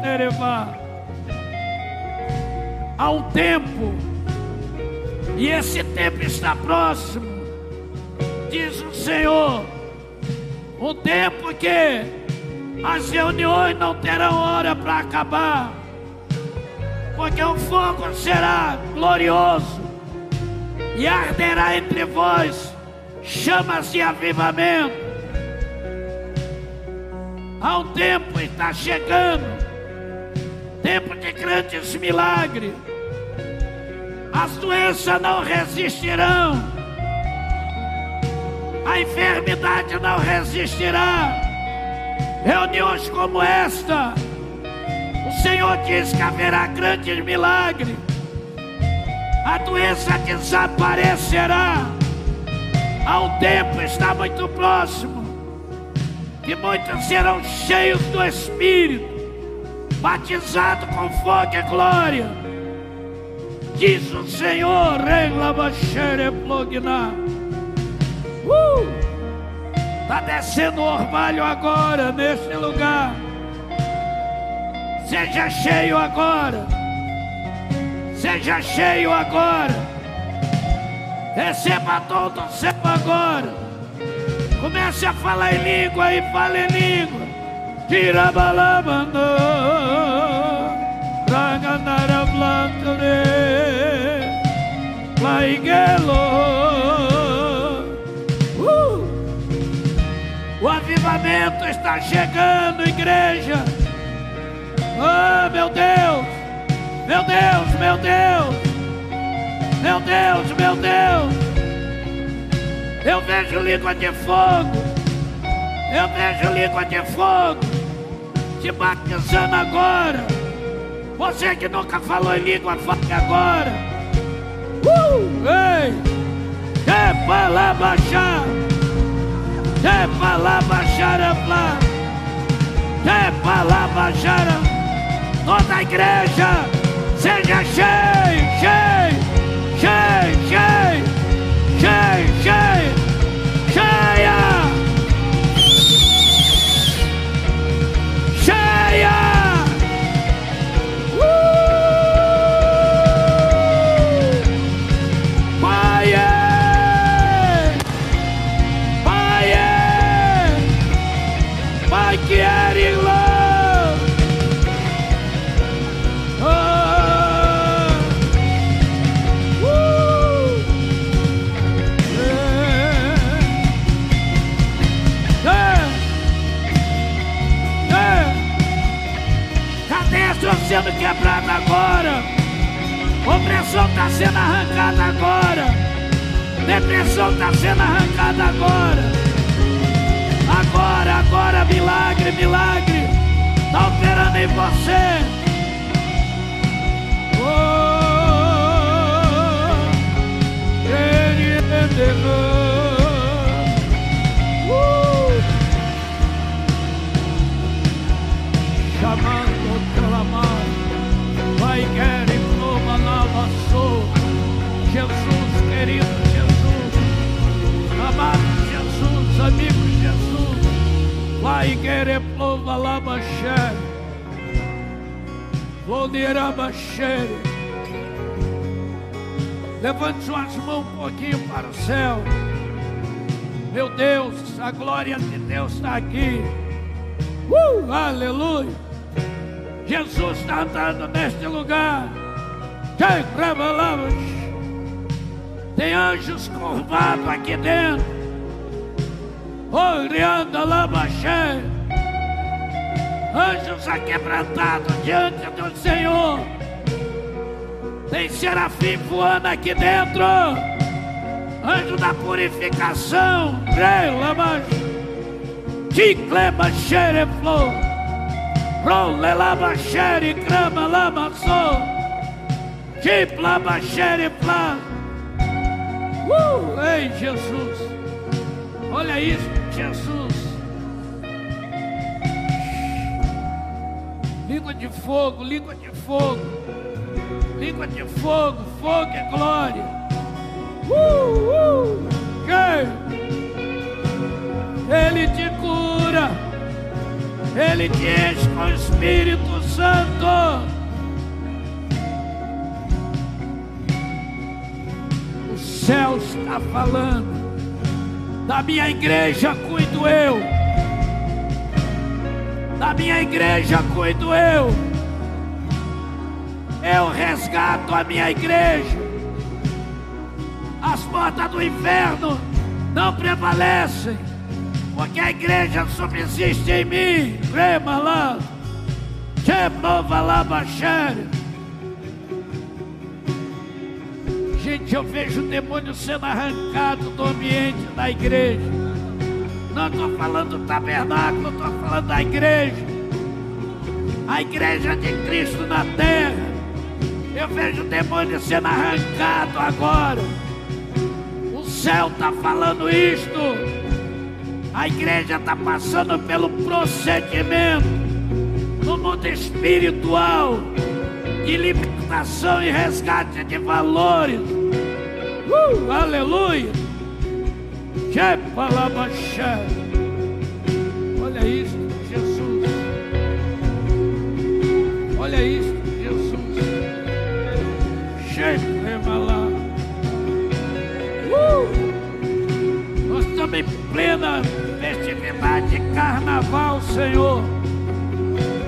De. Há um tempo, e esse tempo está próximo, diz o Senhor. Um tempo que as reuniões não terão hora para acabar, porque o fogo será glorioso e arderá entre vós chamas de avivamento. Há um tempo está chegando, tempo de grandes milagres. As doenças não resistirão, a enfermidade não resistirá. Reuniões como esta, o Senhor diz que haverá grandes milagres, a doença desaparecerá. Um tempo está muito próximo que muitos serão cheios do Espírito, batizados com fogo e glória. Diz o Senhor, Reglabaxere Plogna. Uh! Está descendo o orvalho agora neste lugar. Seja cheio agora. Seja cheio agora. Receba todo o céu agora. Comece a falar em língua e fale em língua. Tira balabando. Ragandara blanture. Laiguelo. Uh! O avivamento está chegando, igreja. Oh, meu Deus. Meu Deus, meu Deus. Meu Deus, meu Deus. Eu vejo língua de fogo. Eu vejo língua de fogo. Te batizando agora. Você que nunca falou em língua, fale agora. Uh! Ei! Que falar baixar. Que baixar. Que falar baixar Toda a igreja seja cheio, cheio, cheio, cheio cheia, cheia, cheia, agora. Opressão está sendo arrancada agora. Depressão está sendo arrancada agora. Agora, agora, milagre, milagre. Está operando em você. Oh, ele enterrou. chamando clamar, vai querer pluma sou, Jesus querido Jesus, amado Jesus, amigo Jesus, vai querer pluma lava xere, levante suas mãos um pouquinho para o céu, meu Deus, a glória de Deus está aqui. Uh, aleluia. Jesus está andando neste lugar. Tem anjos curvados aqui dentro. Olhando labaxé. Anjos aquebrantados diante do Senhor. Tem serafim voando aqui dentro. Anjo da purificação. Rei labaxé. Ticleba xereflor. Role lava xere, crama lama so. Tip lava xere, plá. Uh, ei, Jesus. Olha isso, Jesus. Língua de fogo, língua de fogo. Língua de fogo, fogo e glória. Uh, uh. Ele te cura. Ele te enche com o Espírito Santo. O céu está falando. Da minha igreja cuido eu. Da minha igreja cuido eu. Eu resgato a minha igreja. As portas do inferno não prevalecem porque a igreja subsiste em mim. Rema lá, Chemova lá. Gente, eu vejo o demônio sendo arrancado do ambiente da igreja. Não estou falando do tabernáculo, estou falando da igreja. A igreja de Cristo na terra. Eu vejo o demônio sendo arrancado agora. O céu está falando isto. A igreja está passando pelo procedimento no mundo espiritual de libertação e resgate de valores. Uh, aleluia! Olha isso, Jesus. Olha isso, Jesus. Shepalalá. Uh! Nós estamos em plena festividade de carnaval, Senhor.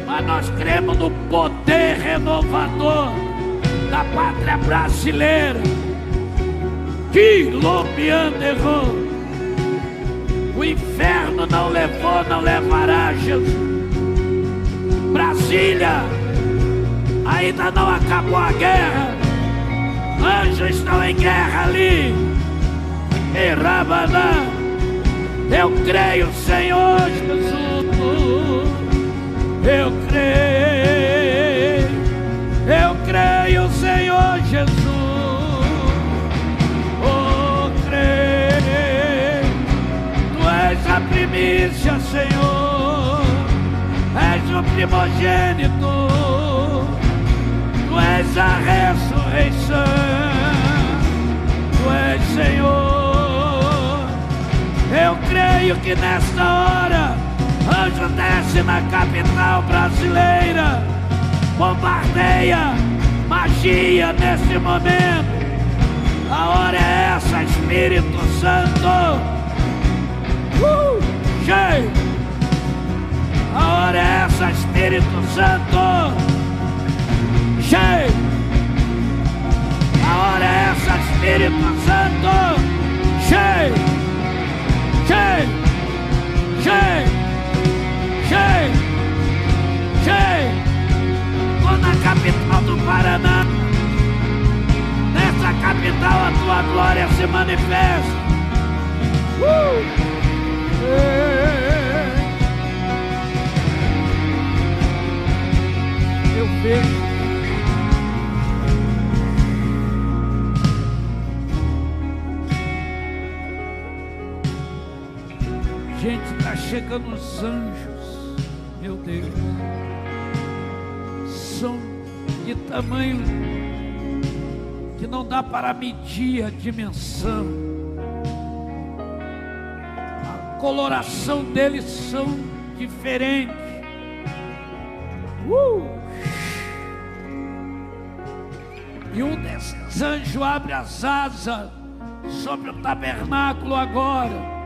Mas nós cremos no poder renovador da pátria brasileira. Que errou. O inferno não levou, não levará, Jesus. Brasília, ainda não acabou a guerra. Anjos estão em guerra ali. Em Rabaná. Eu creio, Senhor Jesus. Eu creio. Eu creio, Senhor Jesus. Oh, creio. Tu és a primícia, Senhor. És o primogênito. Tu és a ressurreição. Tu és, Senhor. Eu creio que nesta hora anjo desce na capital brasileira, bombardeia magia nesse momento. A hora é essa, Espírito Santo. Uh, cheio. A hora é essa, Espírito Santo. Cheio. A hora é essa, Espírito Santo. Cheio. Cheio! Cheio! Cheio! Cheio! Tô na capital do Paraná. Nessa capital a tua glória se manifesta. Uh! É, é, é, Eu vejo está chegando os anjos, meu Deus. São de tamanho que não dá para medir a dimensão. A coloração deles são diferentes. Uh! E um desses anjos abre as asas sobre o tabernáculo agora.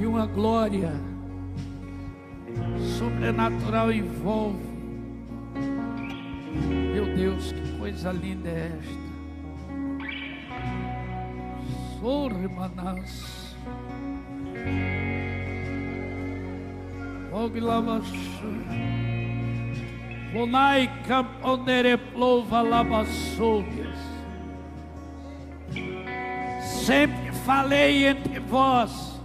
E uma glória sobrenatural envolve. Meu Deus, que coisa linda é esta. Sorre, Manás. Oglavashu. Bonai camponere plova lavassougas. Sempre falei entre vós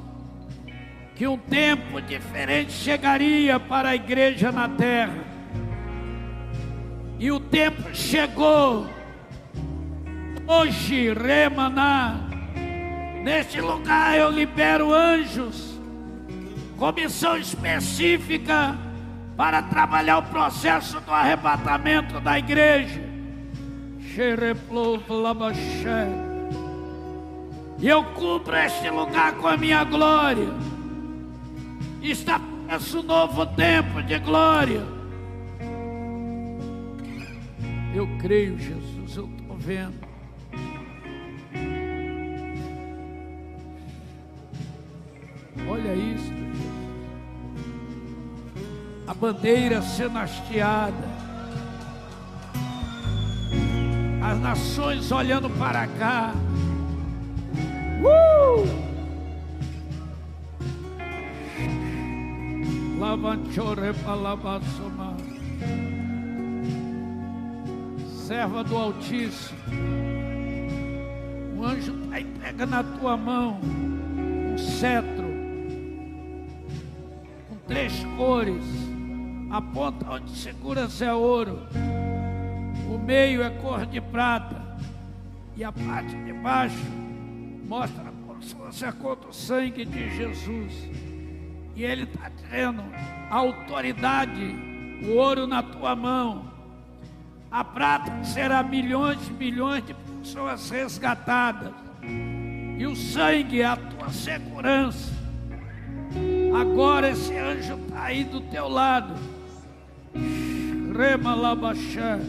que um tempo diferente chegaria para a igreja na terra. E o tempo chegou. Hoje, Remaná, neste lugar eu libero anjos, comissão específica para trabalhar o processo do arrebatamento da igreja. E eu cubro este lugar com a minha glória. Está esse novo tempo de glória. Eu creio, Jesus, eu estou vendo. Olha isso. A bandeira sendo hasteada. As nações olhando para cá. Uh! Serva do Altíssimo. O anjo está entrega na tua mão um cetro com três cores. A ponta onde seguras é ouro. O meio é cor de prata. E a parte de baixo mostra como se fosse a cor do sangue de Jesus. E ele está dizendo: autoridade, o ouro na tua mão, a prata será milhões e milhões de pessoas resgatadas, e o sangue é a tua segurança. Agora esse anjo está aí do teu lado. Rema labaxé.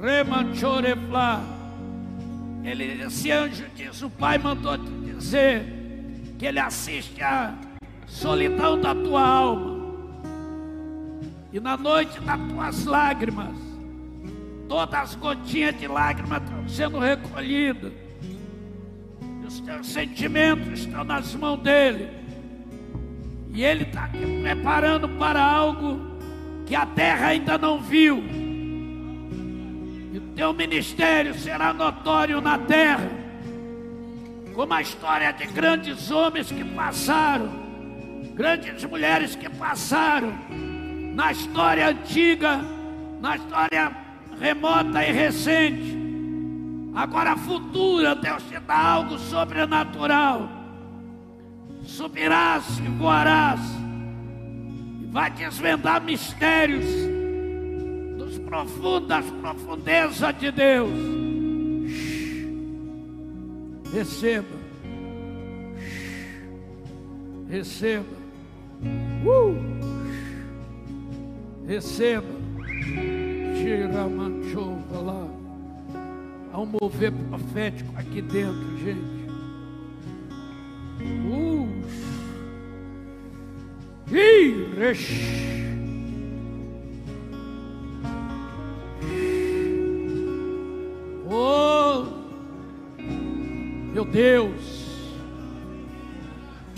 Rema choreflá. Ele, esse anjo diz: O Pai mandou te dizer que ele assiste a solidão da tua alma. E na noite das tuas lágrimas, todas as gotinhas de lágrimas estão sendo recolhidas. E os teus sentimentos estão nas mãos dele. E ele está te preparando para algo que a terra ainda não viu. E o teu ministério será notório na terra, como a história de grandes homens que passaram grandes mulheres que passaram na história antiga, na história remota e recente. Agora futura, Deus te dá algo sobrenatural. Subirás e voarás. Vai desvendar mistérios dos profundos, das profundezas de Deus. Receba. Receba. Uh! Receba. Tiramanchova lá. Há um mover profético aqui dentro, gente. Uh! Oh, meu Deus,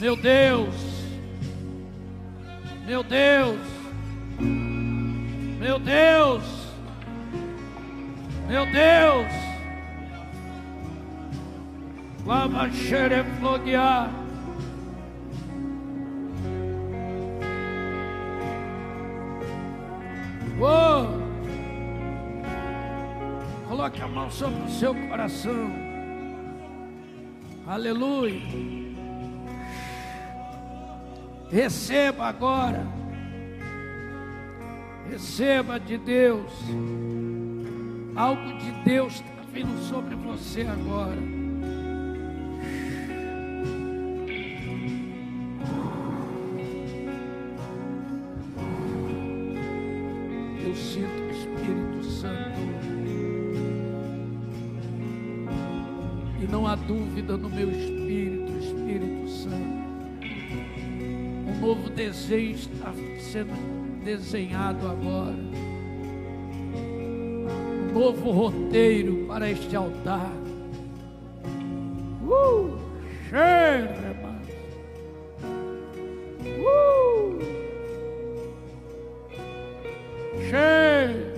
meu Deus, meu Deus. Meu Deus. Meu Deus. Lava xerefloguear. Coloque a mão sobre o seu coração. Aleluia. Receba agora. Receba de Deus. Algo de Deus está vindo sobre você agora. Sendo desenhado agora. Um novo roteiro para este altar. Uh! Cheira, irmãos. Uh! Cheio.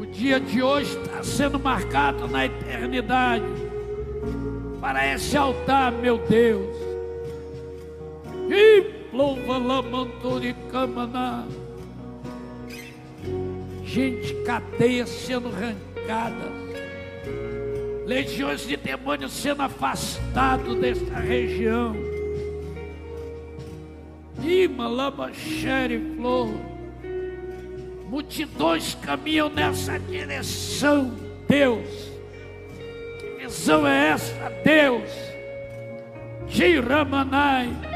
O dia de hoje está sendo marcado na eternidade para esse altar, meu Deus. Louva lamanturi camaná. Gente, cadeias sendo arrancadas. Legiões de demônios sendo afastados desta região. Ima lama xere flor. Multidões caminham nessa direção, Deus. Que visão é essa, Deus? Giramanai,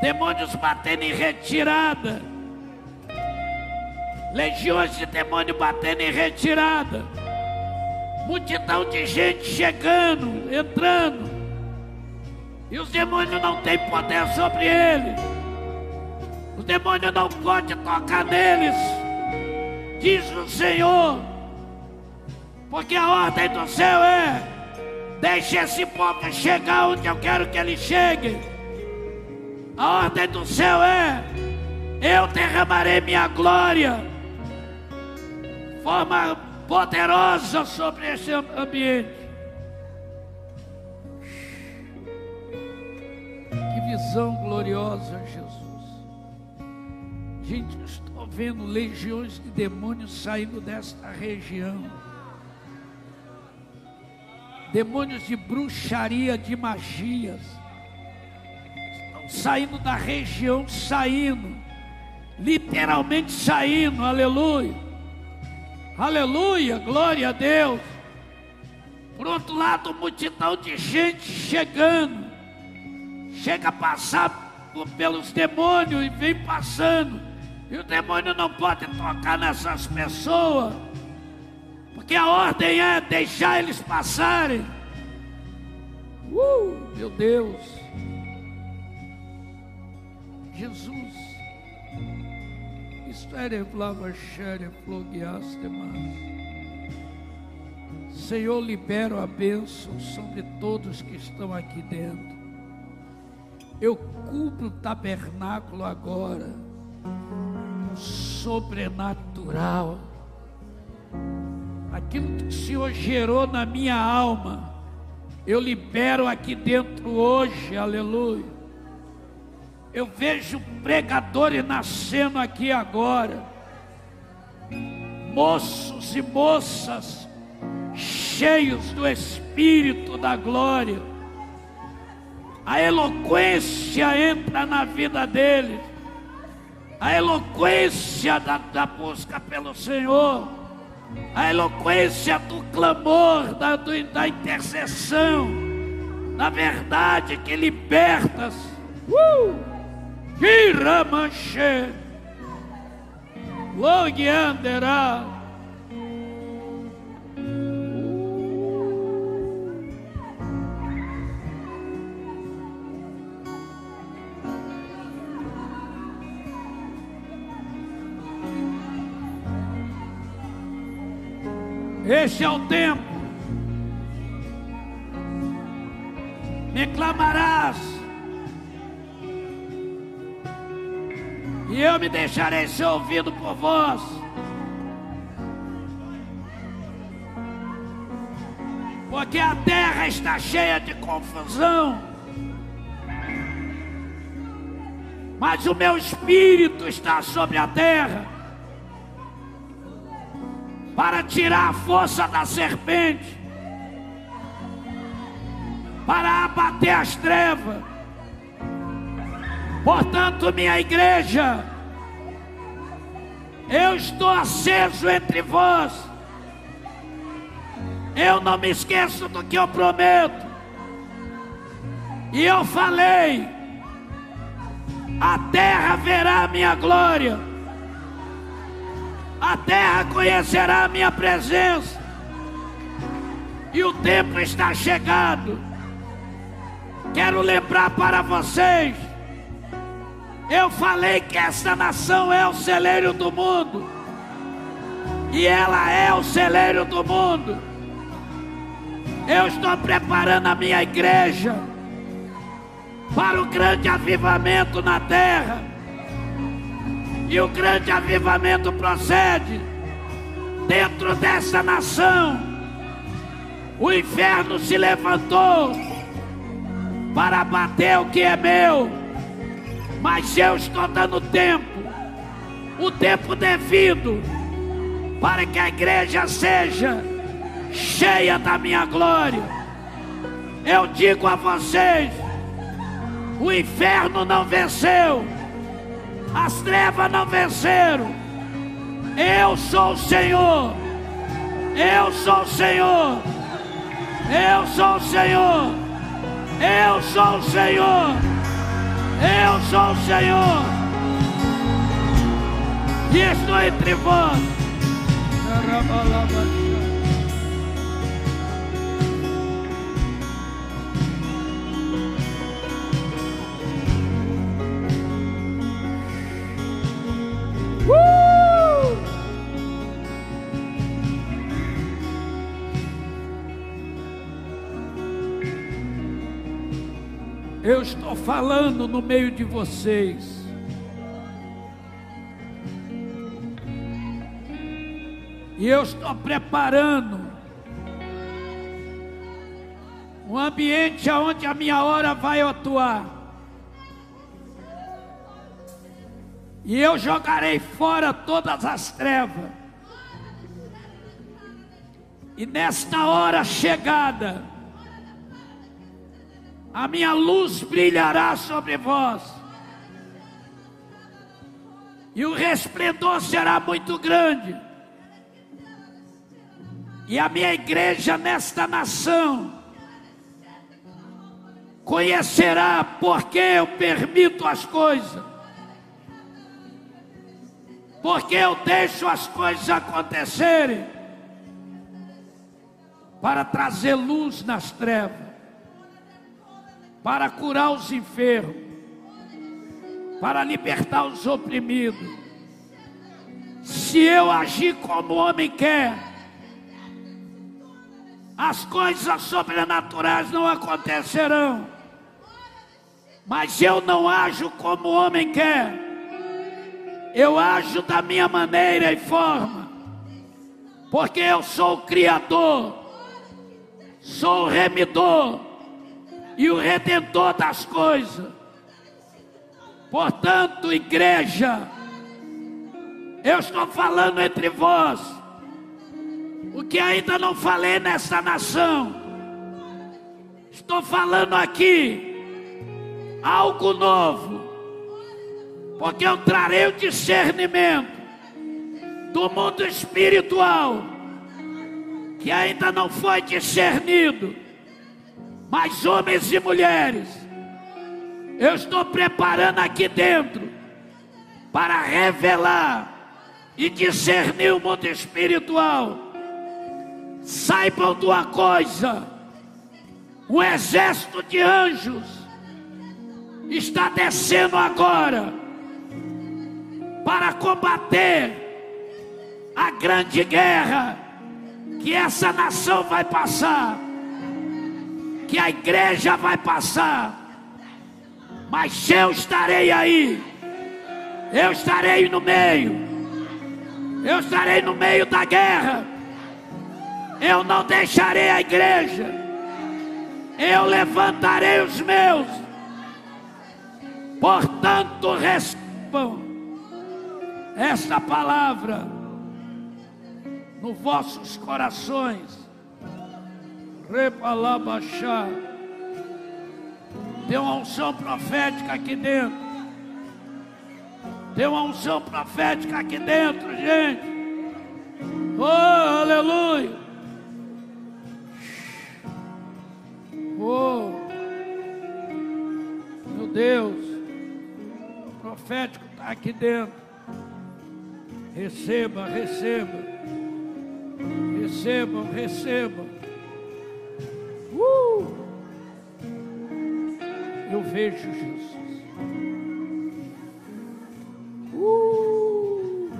demônios batendo em retirada, legiões de demônio batendo em retirada, multidão de gente chegando, entrando, e os demônios não têm poder sobre eles, os demônios não podem tocar neles diz o Senhor, porque a ordem do céu é: deixe esse povo chegar onde eu quero que ele chegue. A ordem do céu é: eu derramarei minha glória, forma poderosa sobre esse ambiente. Que visão gloriosa, Jesus. Gente, estou vendo legiões de demônios saindo desta região. Demônios de bruxaria, de magias. Saindo da região, saindo. Literalmente saindo, aleluia. Aleluia, glória a Deus. Por outro lado, multidão de gente chegando. Chega a passar pelos demônios e vem passando. E o demônio não pode tocar nessas pessoas. Porque a ordem é deixar eles passarem. Uh, meu Deus. Jesus. Senhor, libero a bênção sobre todos que estão aqui dentro. Eu cubro o tabernáculo agora. Sobrenatural. Aquilo que o Senhor gerou na minha alma. Eu libero aqui dentro hoje, aleluia. Eu vejo pregadores nascendo aqui agora. Moços e moças cheios do Espírito da glória. A eloquência entra na vida deles. A eloquência da, da busca pelo Senhor. A eloquência do clamor, da, do- da intercessão. Da verdade que liberta. Uh! Giramanche. Logianderá. Este é o tempo. Me clamarás, e eu me deixarei ser ouvido por vós. Porque a terra está cheia de confusão. Mas o meu espírito está sobre a terra. para tirar a força da serpente, para abater as trevas. Portanto, minha igreja, eu estou aceso entre vós. Eu não me esqueço do que eu prometo. E eu falei: a terra verá a minha glória a terra conhecerá a minha presença, e o tempo está chegado. Quero lembrar para vocês, eu falei que esta nação é o celeiro do mundo, e ela é o celeiro do mundo. Eu estou preparando a minha igreja para o grande avivamento na terra. E o grande avivamento procede dentro dessa nação. O inferno se levantou para bater o que é meu, mas eu estou dando tempo, o tempo devido, para que a igreja seja cheia da minha glória. Eu digo a vocês: o inferno não venceu as trevas não venceram. Eu sou o Senhor. Eu sou o Senhor. Eu sou o Senhor. Eu sou o Senhor. Eu sou o Senhor. E estou entre vós. Eu estou falando no meio de vocês. E eu estou preparando um ambiente onde a minha hora vai atuar. E eu jogarei fora todas as trevas. E nesta hora chegada, a minha luz brilhará sobre vós, e o resplendor será muito grande, e a minha igreja nesta nação conhecerá porque eu permito as coisas, porque eu deixo as coisas acontecerem para trazer luz nas trevas para curar os enfermos, para libertar os oprimidos. Se eu agir como o homem quer, as coisas sobrenaturais não acontecerão. Mas eu não ajo como o homem quer, eu ajo da minha maneira e forma, porque eu sou o Criador, sou o Remidor, e o redentor das coisas. Portanto, igreja, eu estou falando entre vós, o que ainda não falei nessa nação, estou falando aqui algo novo, porque eu trarei o discernimento do mundo espiritual que ainda não foi discernido mas homens e mulheres, eu estou preparando aqui dentro para revelar e discernir o mundo espiritual. Saibam de uma coisa: um exército de anjos está descendo agora para combater a grande guerra que essa nação vai passar que a igreja vai passar, mas eu estarei aí, eu estarei no meio, eu estarei no meio da guerra, eu não deixarei a igreja, eu levantarei os meus, portanto, recebam esta palavra nos vossos corações. Repalabachá. Tem uma unção profética aqui dentro. Tem uma unção profética aqui dentro, gente. Oh, aleluia. Oh, meu Deus. O profético está aqui dentro. Receba, receba. Recebam, recebam. Uh! Eu vejo Jesus. Uh!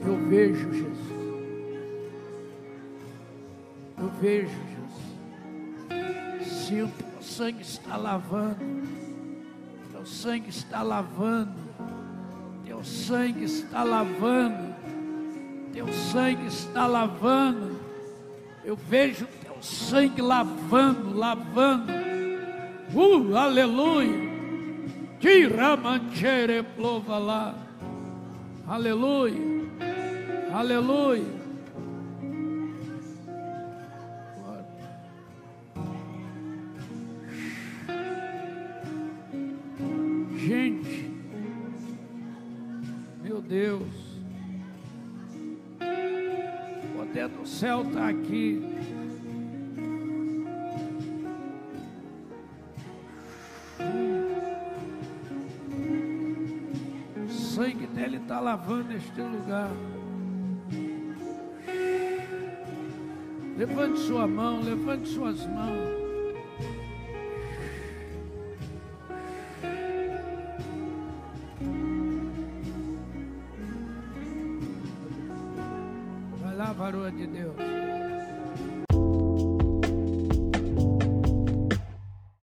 Eu vejo Jesus. Eu vejo Jesus. Sinto o sangue está lavando. Teu sangue está lavando. Teu sangue está lavando. Teu sangue está lavando. Eu vejo teu sangue lavando, lavando. Uh, aleluia. Tiramantere plova lá. Aleluia. Aleluia. Gente, meu Deus, do céu está aqui. O sangue dele está lavando este lugar. Levante sua mão, levante suas mãos.